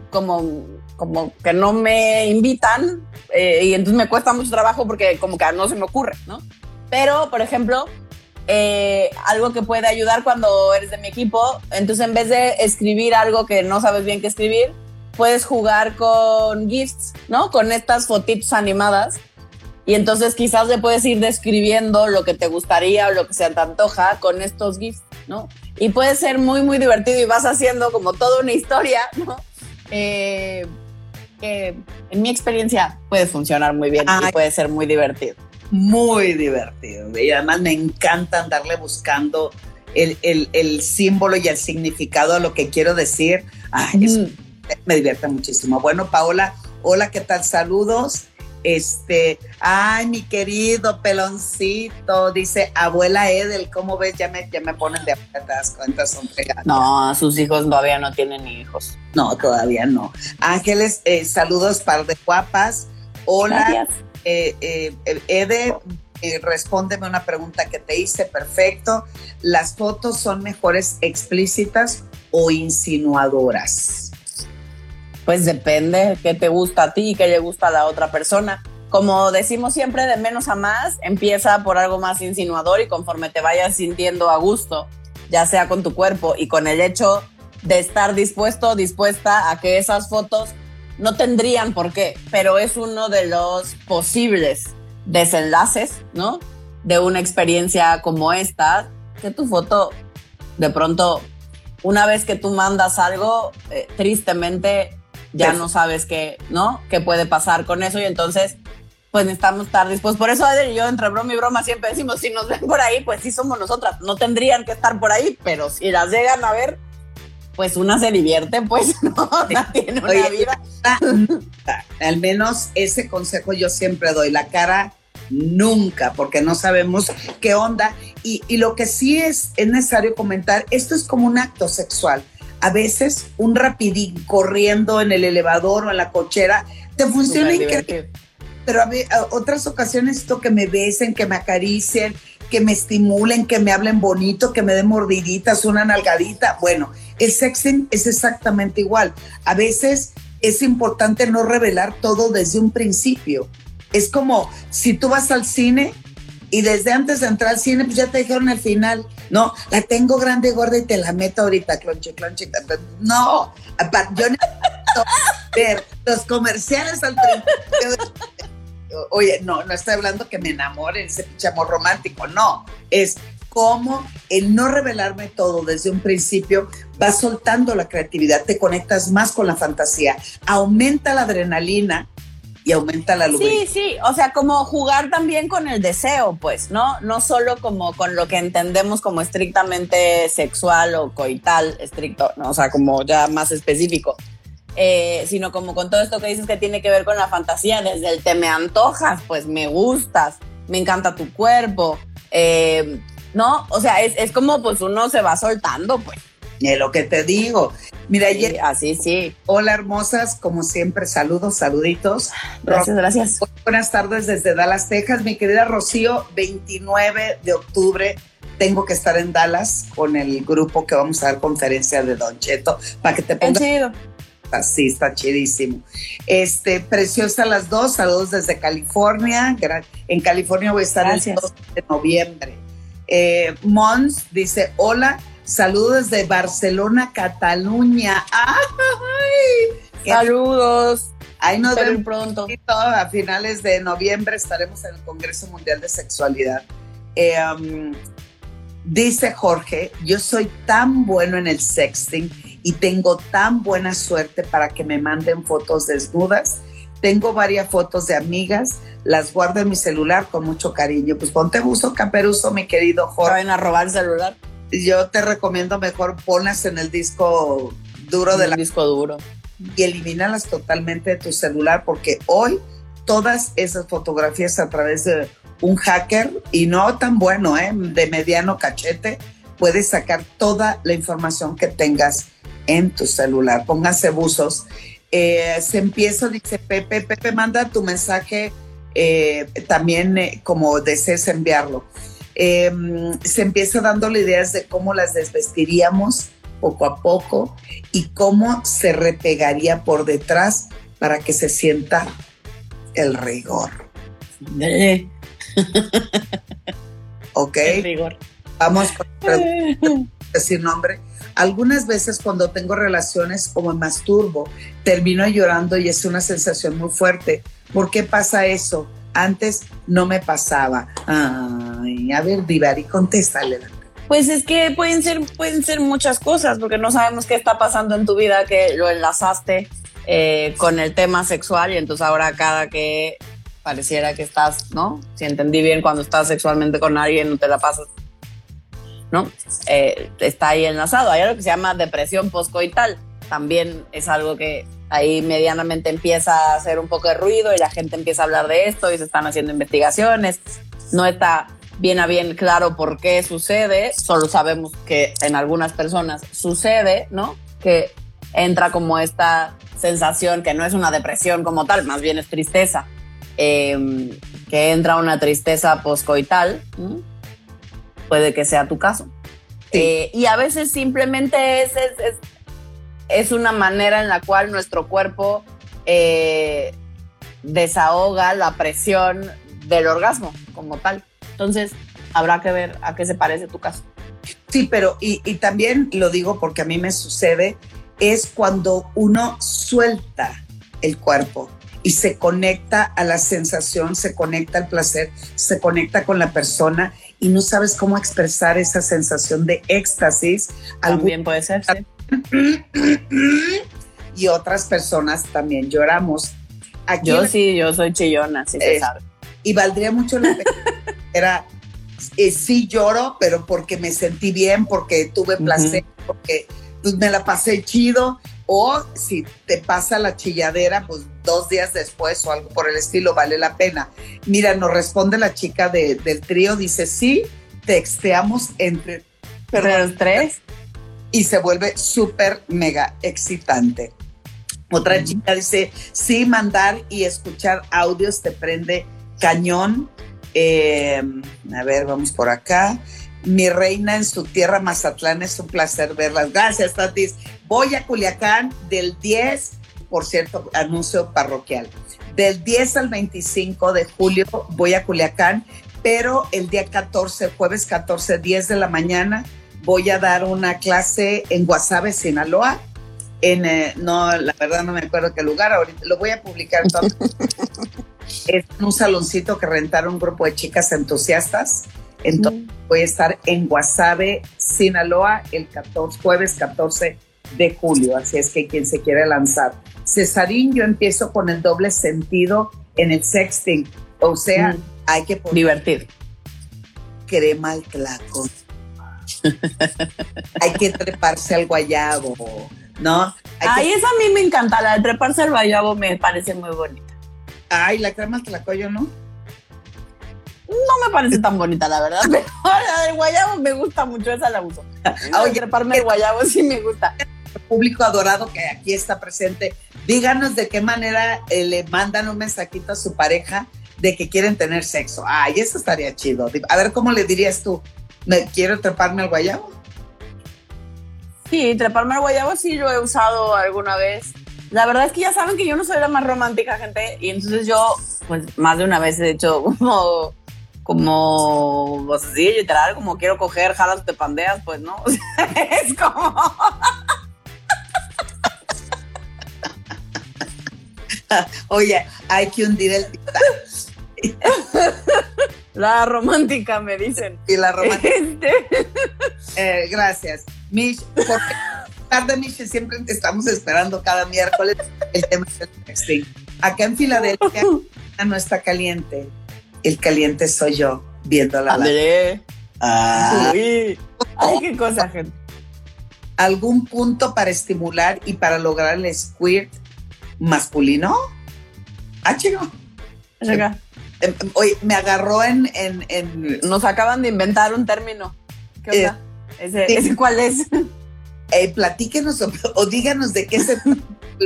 Speaker 2: como como que no me invitan eh, y entonces me cuesta mucho trabajo porque como que no se me ocurre, ¿no? Pero, por ejemplo, eh, algo que puede ayudar cuando eres de mi equipo, entonces en vez de escribir algo que no sabes bien qué escribir, puedes jugar con gifts, ¿no? Con estas fotitos animadas. Y entonces quizás le puedes ir describiendo lo que te gustaría o lo que se te antoja con estos gifs, ¿no? Y puede ser muy, muy divertido y vas haciendo como toda una historia, ¿no? Eh, que en mi experiencia puede funcionar muy bien y puede ser muy divertido.
Speaker 3: Muy divertido. Y además me encanta andarle buscando el, el, el símbolo y el significado a lo que quiero decir. Me divierte muchísimo. Bueno, Paola, hola, ¿qué tal? Saludos. Este, ay, mi querido peloncito, dice abuela Edel, ¿cómo ves? Ya me, ya me ponen de atrás, cuentas son pegadas.
Speaker 2: No, sus hijos todavía no tienen hijos.
Speaker 3: No, todavía no. Ángeles, eh, saludos par de guapas. Hola, eh, eh, Ede, eh, respóndeme una pregunta que te hice, perfecto. ¿Las fotos son mejores explícitas o insinuadoras?
Speaker 2: Pues depende qué te gusta a ti y qué le gusta a la otra persona. Como decimos siempre, de menos a más, empieza por algo más insinuador y conforme te vayas sintiendo a gusto, ya sea con tu cuerpo y con el hecho de estar dispuesto dispuesta a que esas fotos no tendrían por qué, pero es uno de los posibles desenlaces, ¿no? De una experiencia como esta, que tu foto de pronto, una vez que tú mandas algo, eh, tristemente ya no sabes qué, ¿no? ¿Qué puede pasar con eso? Y entonces, pues necesitamos estar dispuestos. Por eso, Adel y yo, entre broma y broma, siempre decimos, si nos ven por ahí, pues sí somos nosotras. No tendrían que estar por ahí, pero si las llegan a ver, pues una se divierte, pues no, tiene una vida.
Speaker 3: Al menos ese consejo yo siempre doy, la cara nunca, porque no sabemos qué onda. Y, y lo que sí es, es necesario comentar, esto es como un acto sexual a veces un rapidín corriendo en el elevador o en la cochera te funciona increíble. Pero a, otras ocasiones esto que me besen, que me acaricien, que me estimulen, que me hablen bonito, que me den mordiditas, una nalgadita. Bueno, el sexting es exactamente igual. A veces es importante no revelar todo desde un principio. Es como si tú vas al cine y desde antes de entrar al cine, pues ya te dijeron el final. No, la tengo grande, gorda y te la meto ahorita, clonche, clonche. No, yo necesito ver los comerciales al principio. Oye, no, no estoy hablando que me enamore ese amor romántico, no. Es cómo el no revelarme todo desde un principio va soltando la creatividad, te conectas más con la fantasía, aumenta la adrenalina y aumenta la luz.
Speaker 2: Sí, sí, o sea, como jugar también con el deseo, pues, ¿no? No solo como con lo que entendemos como estrictamente sexual o coital, estricto, ¿no? o sea, como ya más específico, eh, sino como con todo esto que dices que tiene que ver con la fantasía, desde el te me antojas, pues me gustas, me encanta tu cuerpo, eh, ¿no? O sea, es, es como pues uno se va soltando, pues.
Speaker 3: Es lo que te digo. Mira,
Speaker 2: Sí,
Speaker 3: ayer,
Speaker 2: así sí.
Speaker 3: hola hermosas, como siempre, saludos, saluditos.
Speaker 2: Gracias, gracias.
Speaker 3: Buenas tardes desde Dallas, Texas. Mi querida Rocío, 29 de octubre tengo que estar en Dallas con el grupo que vamos a dar conferencia de Don Cheto para que te pongas
Speaker 2: chido.
Speaker 3: así, está chidísimo. Este, preciosa las dos, saludos desde California. En California voy a estar
Speaker 2: Gracias.
Speaker 3: el 2 de noviembre. Eh, Mons dice, hola, saludos desde Barcelona, Cataluña. ¡Ay!
Speaker 2: Saludos.
Speaker 3: Ahí nos
Speaker 2: Espero
Speaker 3: vemos
Speaker 2: pronto.
Speaker 3: a finales de noviembre estaremos en el Congreso Mundial de Sexualidad. Eh, um, dice Jorge, yo soy tan bueno en el sexting y tengo tan buena suerte para que me manden fotos desnudas. Tengo varias fotos de amigas, las guardo en mi celular con mucho cariño. Pues ponte buzo caperuso, mi querido Jorge.
Speaker 2: vayan a robar el celular.
Speaker 3: Yo te recomiendo mejor ponlas en el disco duro de
Speaker 2: El
Speaker 3: la
Speaker 2: disco duro.
Speaker 3: y elimínalas totalmente de tu celular porque hoy todas esas fotografías a través de un hacker y no tan bueno, ¿eh? de mediano cachete, puedes sacar toda la información que tengas en tu celular. Pónganse buzos. Eh, se empieza, dice Pepe, Pepe manda tu mensaje eh, también eh, como desees enviarlo. Eh, se empieza dándole ideas de cómo las desvestiríamos poco a poco y cómo se repegaría por detrás para que se sienta el rigor.
Speaker 2: Eh,
Speaker 3: ¿Ok?
Speaker 2: rigor.
Speaker 3: Vamos con decir nombre. Algunas veces cuando tengo relaciones como me masturbo, termino llorando y es una sensación muy fuerte. ¿Por qué pasa eso? Antes no me pasaba. A ver, Divari, contéstale.
Speaker 2: Pues es que pueden ser, pueden ser muchas cosas, porque no sabemos qué está pasando en tu vida, que lo enlazaste eh, con el tema sexual y entonces ahora cada que pareciera que estás, ¿no? Si entendí bien, cuando estás sexualmente con alguien no te la pasas, ¿no? Eh, está ahí enlazado. Hay algo que se llama depresión postcoital. También es algo que ahí medianamente empieza a hacer un poco de ruido y la gente empieza a hablar de esto y se están haciendo investigaciones. No está bien a bien claro por qué sucede, solo sabemos que en algunas personas sucede, ¿no? Que entra como esta sensación que no es una depresión como tal, más bien es tristeza, eh, que entra una tristeza poscoital, ¿no? puede que sea tu caso.
Speaker 3: Sí.
Speaker 2: Eh, y a veces simplemente es, es, es, es una manera en la cual nuestro cuerpo eh, desahoga la presión del orgasmo como tal. Entonces, habrá que ver a qué se parece tu caso.
Speaker 3: Sí, pero y, y también lo digo porque a mí me sucede, es cuando uno suelta el cuerpo y se conecta a la sensación, se conecta al placer, se conecta con la persona y no sabes cómo expresar esa sensación de éxtasis. Algún-
Speaker 2: También puede ser, sí.
Speaker 3: Y otras personas también lloramos. Aquí
Speaker 2: Yo sí, yo soy chillona, sí se
Speaker 3: Eh,
Speaker 2: sabe.
Speaker 3: y valdría mucho la pena. Era, eh, sí lloro, pero porque me sentí bien, porque tuve placer, porque pues, me la pasé chido. O si te pasa la chilladera, pues dos días después o algo por el estilo, vale la pena. Mira, nos responde la chica de- del trío, dice, sí, texteamos entre...
Speaker 2: Pero
Speaker 3: perdón,
Speaker 2: tres,
Speaker 3: y se vuelve súper mega excitante. Otra chica dice, sí, mandar y escuchar audios te prende cañón. Eh, a ver, vamos por acá. Mi reina en su tierra, Mazatlán, es un placer verlas. Gracias, Tatis. Voy a Culiacán del 10, por cierto, anuncio parroquial. Del 10 al 25 de julio voy a Culiacán, pero el día 14, jueves 14, 10 de la mañana, voy a dar una clase en Guasave, Sinaloa. En, eh, no, la verdad no me acuerdo qué lugar, ahorita lo voy a publicar. entonces. es un saloncito que rentaron un grupo de chicas entusiastas Entonces voy a estar en Guasave, Sinaloa, el 14, jueves 14 de julio. Así es que quien se quiere lanzar. Cesarín, yo empiezo con el doble sentido en el sexting. O sea, hay que
Speaker 2: poner divertir.
Speaker 3: Crema al tlaco. hay que treparse al guayabo, ¿no?
Speaker 2: Ay, esa a mí me encanta, la de treparse al guayabo me parece muy bonita.
Speaker 3: Ay, la crema tlacoyo, ¿no?
Speaker 2: No me parece tan bonita, la verdad, pero la del guayabo me gusta mucho, esa la uso. Oye, treparme el guayabo sí me gusta.
Speaker 3: Público adorado que aquí está presente, díganos de qué manera eh, le mandan un mensajito a su pareja de que quieren tener sexo. Ay, eso estaría chido. A ver, ¿cómo le dirías tú? ¿Me quiero treparme al guayabo?
Speaker 2: Sí, treparme al guayabo sí lo he usado alguna vez. La verdad es que ya saben que yo no soy la más romántica, gente, y entonces yo, pues más de una vez he hecho como, como, pues sí, literal, como quiero coger, jalas, te pandeas, pues no. es como.
Speaker 3: Oye, hay que hundir el
Speaker 2: La romántica, me dicen.
Speaker 3: Y la romántica. Este. Eh, gracias. Mish, porque tarde, Mish, siempre te estamos esperando cada miércoles el tema del texting. Acá en Filadelfia no está caliente. El caliente soy yo, viendo la
Speaker 2: Ah. Ay, qué cosa, gente.
Speaker 3: ¿Algún punto para estimular y para lograr el squirt masculino? Ah, chico. Acá. Em, oye, me agarró en,
Speaker 2: Nos acaban de inventar un término. ¿Qué onda? Eh, ¿Ese, cuál es?
Speaker 3: Eh, platíquenos o, díganos de qué es el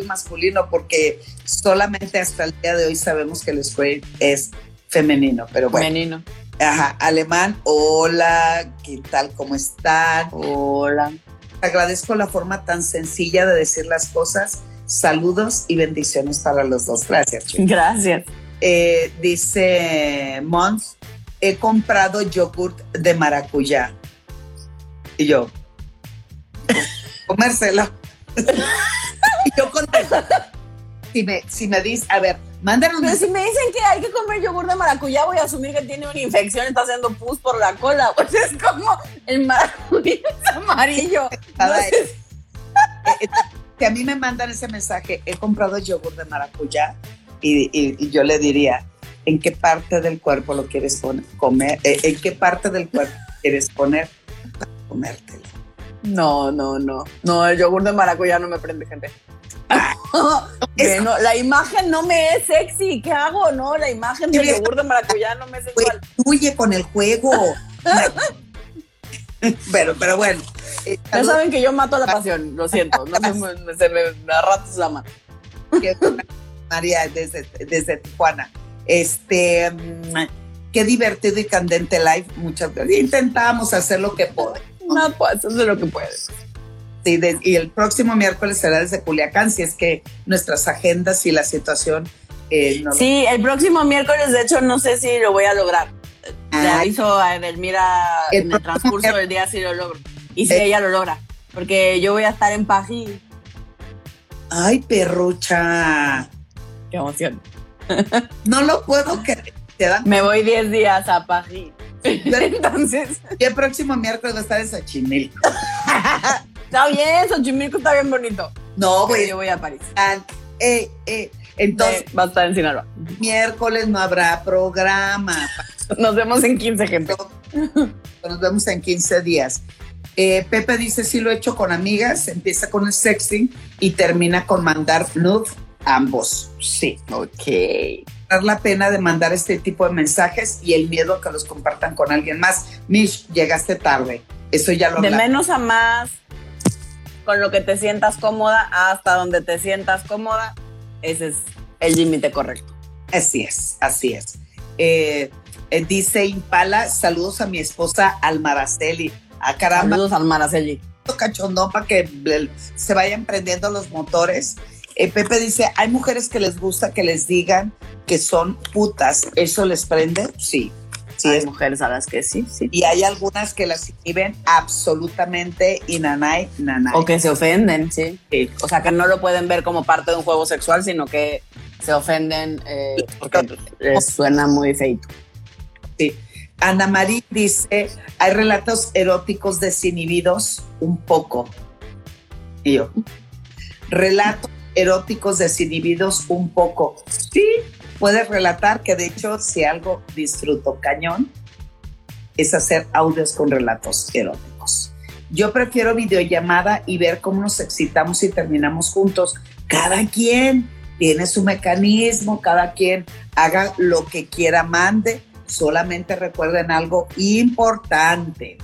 Speaker 3: masculino, porque solamente hasta el día de hoy sabemos que el squirt es femenino, pero bueno.
Speaker 2: Femenino.
Speaker 3: Ajá, alemán, hola, ¿qué tal? ¿Cómo están?
Speaker 2: Hola.
Speaker 3: Agradezco la forma tan sencilla de decir las cosas. Saludos y bendiciones para los dos. Gracias.
Speaker 2: Gracias.
Speaker 3: Eh, dice Mons, he comprado yogurt de maracuyá. Y yo, comérselo. y yo contesto. Si me, si me dices, a ver, mándanos.
Speaker 2: Pero si me dicen que hay que comer yogur de maracuyá, voy a asumir que tiene una infección, está haciendo pus por la cola. Pues es como el maracuyá es amarillo.
Speaker 3: Eh, eh, si a mí me mandan ese mensaje, he comprado yogur de maracuyá, y, yo le diría, ¿en qué parte del cuerpo lo quieres poner, comer? Eh, ¿En qué parte del cuerpo quieres poner para comértelo?
Speaker 2: No, no, no. No, el yogur de maracuyá no me prende, gente. la imagen no me es sexy. ¿Qué hago? No, la imagen del yogur de maracuyá no me es sexual.
Speaker 3: Fluye con el juego. pero, pero bueno.
Speaker 2: Eh, ya saben que yo mato la pasión, lo siento. No se se me ratos la mano.
Speaker 3: María, desde, desde Tijuana. Este, mm, qué divertido y candente live. Muchas gracias. Intentamos hacer lo que podemos.
Speaker 2: No, pues, hacer lo que puedes.
Speaker 3: Sí, y el próximo miércoles será desde Culiacán, si es que nuestras agendas y la situación.
Speaker 2: Eh, sí, el próximo miércoles, de hecho, no sé si lo voy a lograr. Ah. hizo a Edelmira en el transcurso del día si lo logro. Y si eh. ella lo logra. Porque yo voy a estar en París.
Speaker 3: Ay, perrucha
Speaker 2: emoción.
Speaker 3: No lo puedo creer.
Speaker 2: Me voy 10 días a París. Entonces.
Speaker 3: Y el próximo miércoles va a estar en Xochimilco.
Speaker 2: está bien, Xochimilco está bien bonito.
Speaker 3: No,
Speaker 2: voy. Yo voy a París.
Speaker 3: Eh, eh, entonces.
Speaker 2: va a estar en Sinaloa.
Speaker 3: Miércoles no habrá programa.
Speaker 2: Nos vemos en 15, gente.
Speaker 3: Nos vemos en 15 días. Eh, Pepe dice, sí lo he hecho con amigas, empieza con el sexting y termina con mandar nude Ambos, sí.
Speaker 2: Ok.
Speaker 3: Dar la pena de mandar este tipo de mensajes y el miedo a que los compartan con alguien más. Mish, llegaste tarde. Eso ya lo
Speaker 2: De menos a más, con lo que te sientas cómoda hasta donde te sientas cómoda, ese es el límite correcto.
Speaker 3: Así es, así es. Eh, eh, dice Impala, saludos a mi esposa Almaraceli. A ah, caramba.
Speaker 2: Saludos Almaraceli.
Speaker 3: Cachondón para que se vayan prendiendo los motores eh, Pepe dice, hay mujeres que les gusta que les digan que son putas. ¿Eso les prende? Sí.
Speaker 2: Sí, hay mujeres a las que sí, sí.
Speaker 3: Y hay algunas que las viven absolutamente y nanay, nanay.
Speaker 2: O que se ofenden, sí. O sea, que no lo pueden ver como parte de un juego sexual, sino que se ofenden eh, porque les suena muy feito.
Speaker 3: Sí. Ana María dice, hay relatos eróticos desinhibidos, un poco. Y yo, relatos eróticos desinhibidos, un poco. Sí, puedes relatar que de hecho si algo disfruto cañón es hacer audios con relatos eróticos. Yo prefiero videollamada y ver cómo nos excitamos y terminamos juntos. Cada quien tiene su mecanismo, cada quien haga lo que quiera, mande. Solamente recuerden algo importante.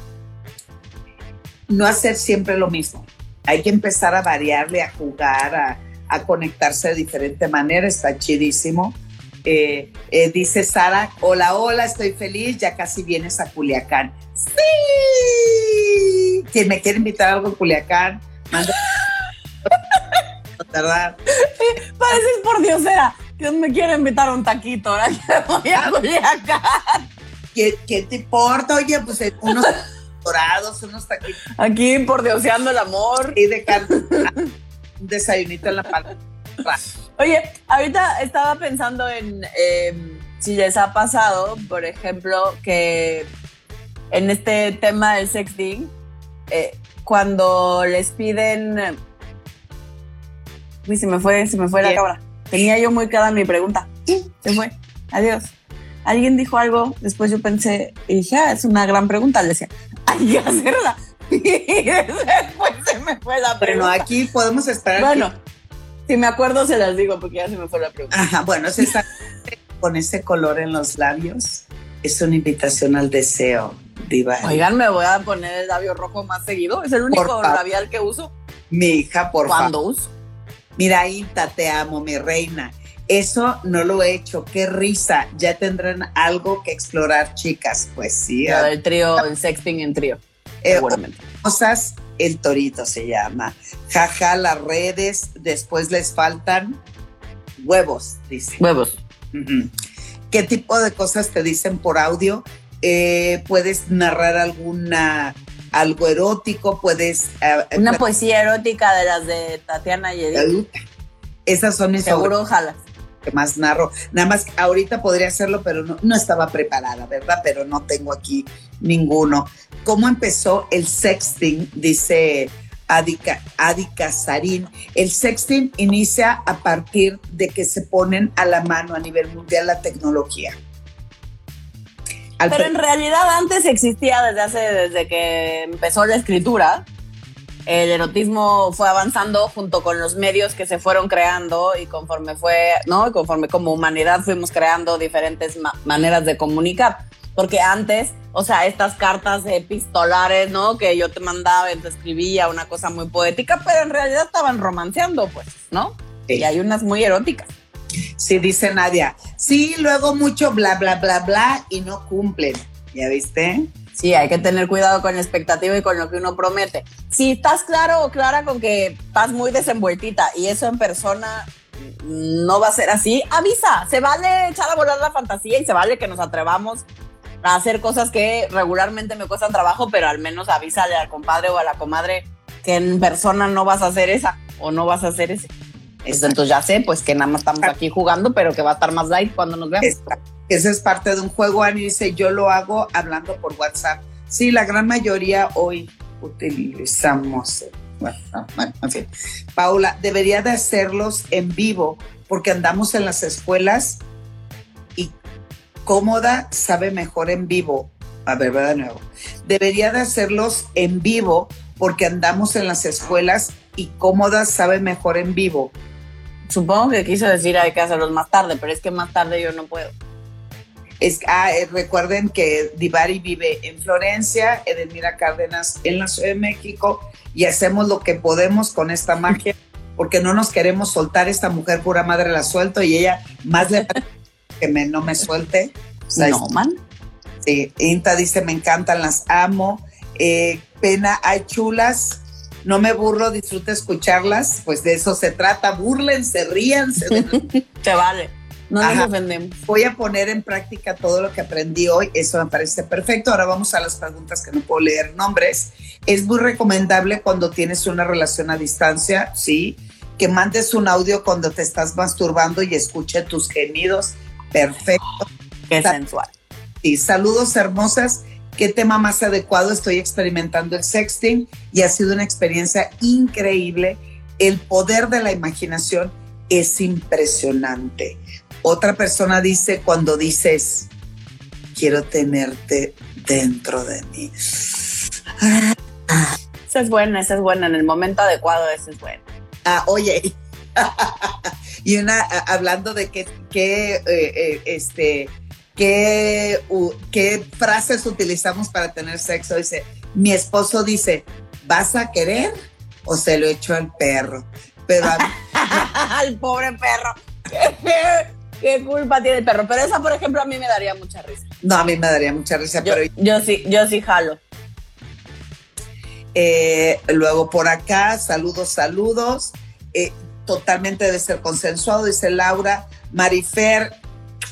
Speaker 3: No hacer siempre lo mismo. Hay que empezar a variarle, a jugar, a, a conectarse de diferente manera. Está chidísimo. Eh, eh, dice Sara, hola, hola, estoy feliz, ya casi vienes a Culiacán. Sí. Quien me quiere invitar a algo en Culiacán, manda.
Speaker 2: ¿Verdad? Pareces por. Dios me quiere invitar a un taquito, ahora que voy a Culiacán.
Speaker 3: ¿Qué, ¿Qué, te importa? Oye, pues eh, unos dorados, unos taquitos.
Speaker 2: Aquí por dioseando el amor.
Speaker 3: Y de un desayunito en la palma.
Speaker 2: Oye, ahorita estaba pensando en eh, si les ha pasado, por ejemplo, que en este tema del sexting, eh, cuando les piden. Uy, se me fue, se me fue la cabra. Tenía yo muy clara mi pregunta. Se fue. Adiós. Alguien dijo algo, después yo pensé, y dije, ah, es una gran pregunta. Le decía, hay que hacerla. Y después me fue la pregunta.
Speaker 3: Bueno, aquí podemos esperar.
Speaker 2: Bueno, si me acuerdo se las digo porque ya se me fue la pregunta.
Speaker 3: Ajá, bueno, está con ese color en los labios, es una invitación al deseo, Diva.
Speaker 2: Oigan, me voy a poner el labio rojo más seguido. Es el único labial que uso.
Speaker 3: Mi hija, por
Speaker 2: favor. ¿Cuándo uso?
Speaker 3: Mira, Inta, te amo, mi reina. Eso no lo he hecho, qué risa. Ya tendrán algo que explorar, chicas. Pues sí.
Speaker 2: el trío, el sexting en trío. Eh, seguramente.
Speaker 3: Cosas, el torito se llama. Jaja, las redes, después les faltan huevos, dice.
Speaker 2: Huevos.
Speaker 3: ¿Qué tipo de cosas te dicen por audio? Eh, puedes narrar alguna algo erótico, puedes...
Speaker 2: Uh, Una poesía erótica de las de Tatiana y Edith.
Speaker 3: Esas son mis
Speaker 2: Seguro, ojalá.
Speaker 3: Que más narro. Nada más ahorita podría hacerlo, pero no, no estaba preparada, ¿verdad? Pero no tengo aquí ninguno. ¿Cómo empezó el sexting? Dice Adika Sarin. El sexting inicia a partir de que se ponen a la mano a nivel mundial la tecnología.
Speaker 2: Pero en realidad antes existía desde hace, desde que empezó la escritura. El erotismo fue avanzando junto con los medios que se fueron creando y conforme fue, ¿no? Y conforme como humanidad fuimos creando diferentes maneras de comunicar. Porque antes, o sea, estas cartas epistolares, ¿no? Que yo te mandaba y te escribía una cosa muy poética, pero en realidad estaban romanceando, pues, ¿no? Y hay unas muy eróticas.
Speaker 3: Sí, dice Nadia. Sí, luego mucho bla, bla, bla, bla y no cumplen. ¿Ya viste?
Speaker 2: Sí, hay que tener cuidado con la expectativa y con lo que uno promete. Si estás claro o clara con que estás muy desenvueltita y eso en persona no va a ser así, avisa. Se vale echar a volar la fantasía y se vale que nos atrevamos a hacer cosas que regularmente me cuestan trabajo, pero al menos avísale al compadre o a la comadre que en persona no vas a hacer esa o no vas a hacer ese. Entonces ya sé, pues que nada más estamos aquí jugando, pero que va a estar más light cuando nos veamos.
Speaker 3: Esa es parte de un juego, Ani dice, yo lo hago hablando por WhatsApp. Sí, la gran mayoría hoy utilizamos. Bueno, en fin. Paula, debería de hacerlos en vivo porque andamos en las escuelas y cómoda sabe mejor en vivo. A ver, va de nuevo. Debería de hacerlos en vivo porque andamos en las escuelas y cómoda sabe mejor en vivo
Speaker 2: supongo que quiso decir hay que hacerlos más tarde, pero es que más tarde yo no puedo.
Speaker 3: Es, ah, eh, recuerden que Divari vive en Florencia, Edelmira Cárdenas en la Ciudad de México y hacemos lo que podemos con esta magia porque no nos queremos soltar. Esta mujer pura madre la suelto y ella más le que me, no me suelte.
Speaker 2: no, man.
Speaker 3: Sí, Inta dice, me encantan, las amo. Eh, pena, hay chulas, no me burlo, disfruto escucharlas, pues de eso se trata, burlense, ríanse.
Speaker 2: Se vale, no nos ofendemos.
Speaker 3: Voy a poner en práctica todo lo que aprendí hoy, eso me parece perfecto. Ahora vamos a las preguntas que no puedo leer nombres. Es muy recomendable cuando tienes una relación a distancia, sí, que mandes un audio cuando te estás masturbando y escuche tus gemidos. Perfecto.
Speaker 2: Qué sensual.
Speaker 3: Sí, saludos hermosas. Qué tema más adecuado. Estoy experimentando el sexting y ha sido una experiencia increíble. El poder de la imaginación es impresionante. Otra persona dice cuando dices, quiero tenerte dentro de mí.
Speaker 2: Esa es buena, esa es buena. En el momento adecuado, esa es buena.
Speaker 3: Ah, oye, y una, hablando de qué, qué eh, eh, este, qué, qué frases utilizamos para tener sexo, dice, mi esposo dice, ¿vas a querer o se lo echo al perro? Pero
Speaker 2: al pobre perro. ¿Qué culpa tiene el perro? Pero esa, por ejemplo, a mí me daría mucha risa.
Speaker 3: No, a mí me daría mucha risa,
Speaker 2: yo,
Speaker 3: pero...
Speaker 2: Yo sí, yo sí jalo.
Speaker 3: Eh, luego por acá, saludos, saludos. Eh, totalmente debe ser consensuado, dice Laura. Marifer,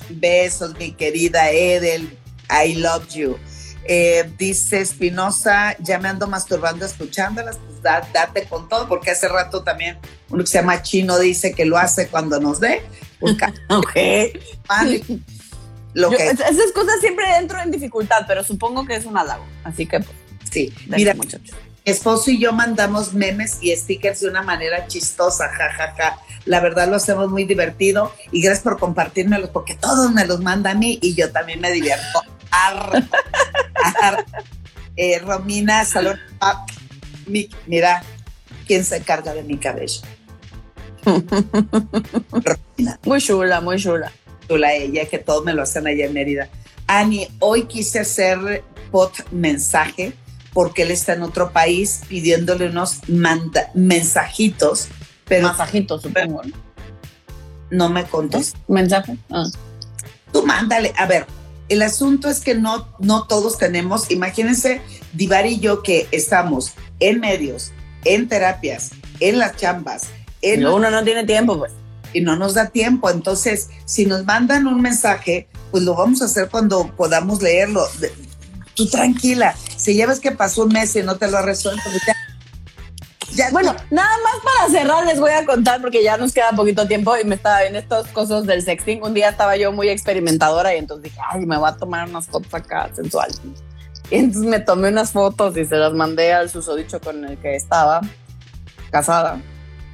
Speaker 3: besos, mi querida Edel, I love you. Eh, dice Espinosa, ya me ando masturbando escuchándolas, pues date con todo, porque hace rato también uno que se llama Chino dice que lo hace cuando nos dé.
Speaker 2: ok. Lo que... esas cosas siempre entro en dificultad, pero supongo que es un halago, así que pues,
Speaker 3: sí. Mira, muchachos esposo y yo mandamos memes y stickers de una manera chistosa, jajaja. Ja, ja. La verdad lo hacemos muy divertido y gracias por compartírmelos porque todos me los mandan a mí y yo también me divierto. Eh, Romina, salud. Ah, mira, ¿quién se encarga de mi cabello?
Speaker 2: Muy chula, muy chula.
Speaker 3: Chula ella, que todos me lo hacen allá en Mérida. Ani, hoy quise hacer pot mensaje porque él está en otro país pidiéndole unos mensajitos. Pero,
Speaker 2: Mensajitos, supongo.
Speaker 3: No me contes.
Speaker 2: ¿Mensaje? Ah.
Speaker 3: Tú mándale. A ver, el asunto es que no, no todos tenemos, imagínense, Divar y yo que estamos en medios, en terapias, en las chambas. En
Speaker 2: uno no tiene tiempo, pues.
Speaker 3: Y no nos da tiempo. Entonces, si nos mandan un mensaje, pues lo vamos a hacer cuando podamos leerlo tú tranquila, si ya ves que pasó un mes y no te lo ha resuelto, pues
Speaker 2: ya, bueno, nada más para cerrar les voy a contar porque ya nos queda poquito tiempo y me estaba en estas cosas del sexting. Un día estaba yo muy experimentadora y entonces dije, ay, me voy a tomar unas fotos acá sensuales. Y entonces me tomé unas fotos y se las mandé al susodicho con el que estaba casada.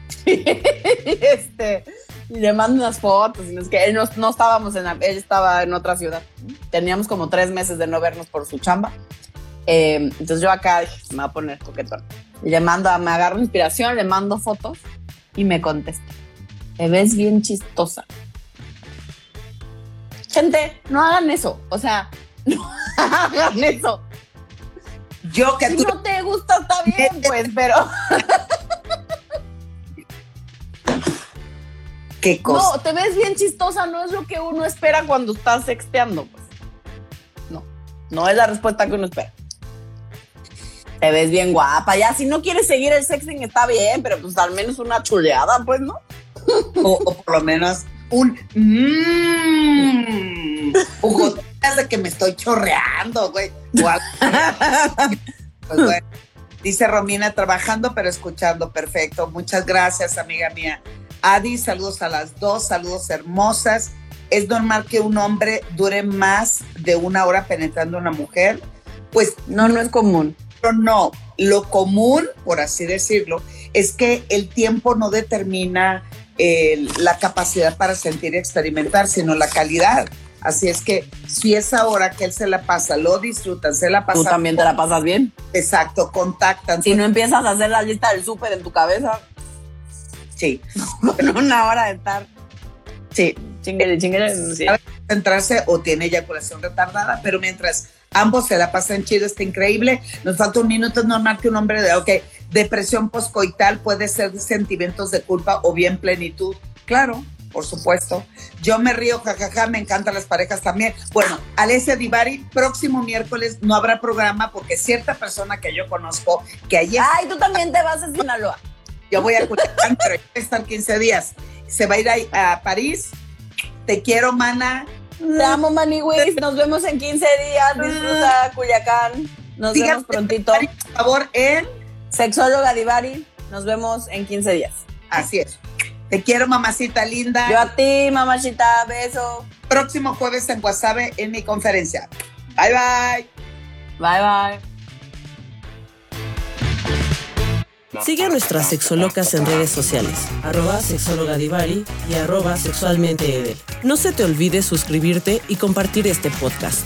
Speaker 2: este, y le mando unas fotos. Y es que él no, no estábamos en, él estaba en otra ciudad. Teníamos como tres meses de no vernos por su chamba. Eh, entonces yo acá dije, me voy a poner coquetón. Y le mando, me agarro inspiración, le mando fotos y me contesta. Te ves bien chistosa. Gente, no hagan eso. O sea, no hagan eso.
Speaker 3: Yo que
Speaker 2: si no te gusta, está bien, pues, pero. No, te ves bien chistosa, no es lo que uno espera cuando estás sexteando, pues. No, no es la respuesta que uno espera. Te ves bien guapa, ya si no quieres seguir el sexting está bien, pero pues al menos una chuleada, pues, ¿no?
Speaker 3: O, por lo menos un mmm, de que me estoy chorreando, güey. Pues, Dice Romina, trabajando pero escuchando, perfecto. Muchas gracias, amiga mía. Adi, saludos a las dos, saludos hermosas. ¿Es normal que un hombre dure más de una hora penetrando a una mujer? Pues
Speaker 2: no, no es común.
Speaker 3: Pero no, lo común, por así decirlo, es que el tiempo no determina eh, la capacidad para sentir y experimentar, sino la calidad. Así es que si esa hora que él se la pasa, lo disfrutan, se la pasa.
Speaker 2: Tú también te la pasas bien.
Speaker 3: Exacto, contactan.
Speaker 2: Si no empiezas a hacer la lista del súper en tu cabeza.
Speaker 3: Sí.
Speaker 2: Una hora de estar.
Speaker 3: Sí.
Speaker 2: Chinguele, chinguele. Sí.
Speaker 3: Centrarse o tiene eyaculación retardada, pero mientras ambos se la pasan chido, está increíble. Nos falta un minuto, es normal que un hombre de, ok, depresión poscoital puede ser sentimientos de culpa o bien plenitud. Claro, por supuesto. Yo me río, jajaja, me encantan las parejas también. Bueno, Alessia Divari, próximo miércoles no habrá programa porque cierta persona que yo conozco, que ayer...
Speaker 2: Ay, tú también te vas a Sinaloa.
Speaker 3: Yo voy a Culiacán, pero voy a estar 15 días. Se va a ir a, París. Te quiero, mana.
Speaker 2: Te amo, Maniwis. Nos vemos en 15 días. Disfruta Culiacán. Nos vemos prontito.
Speaker 3: Por favor, en
Speaker 2: Sexóloga Divari. Nos vemos en 15 días.
Speaker 3: Así es. Te quiero, mamacita linda.
Speaker 2: Yo a ti, mamacita, beso.
Speaker 3: Próximo jueves en Guasave en mi conferencia. Bye, bye.
Speaker 2: Bye, bye.
Speaker 4: Sigue a nuestras sexolocas en redes sociales, arroba sexóloga Divari y arroba sexualmente Edel. No se te olvide suscribirte y compartir este podcast.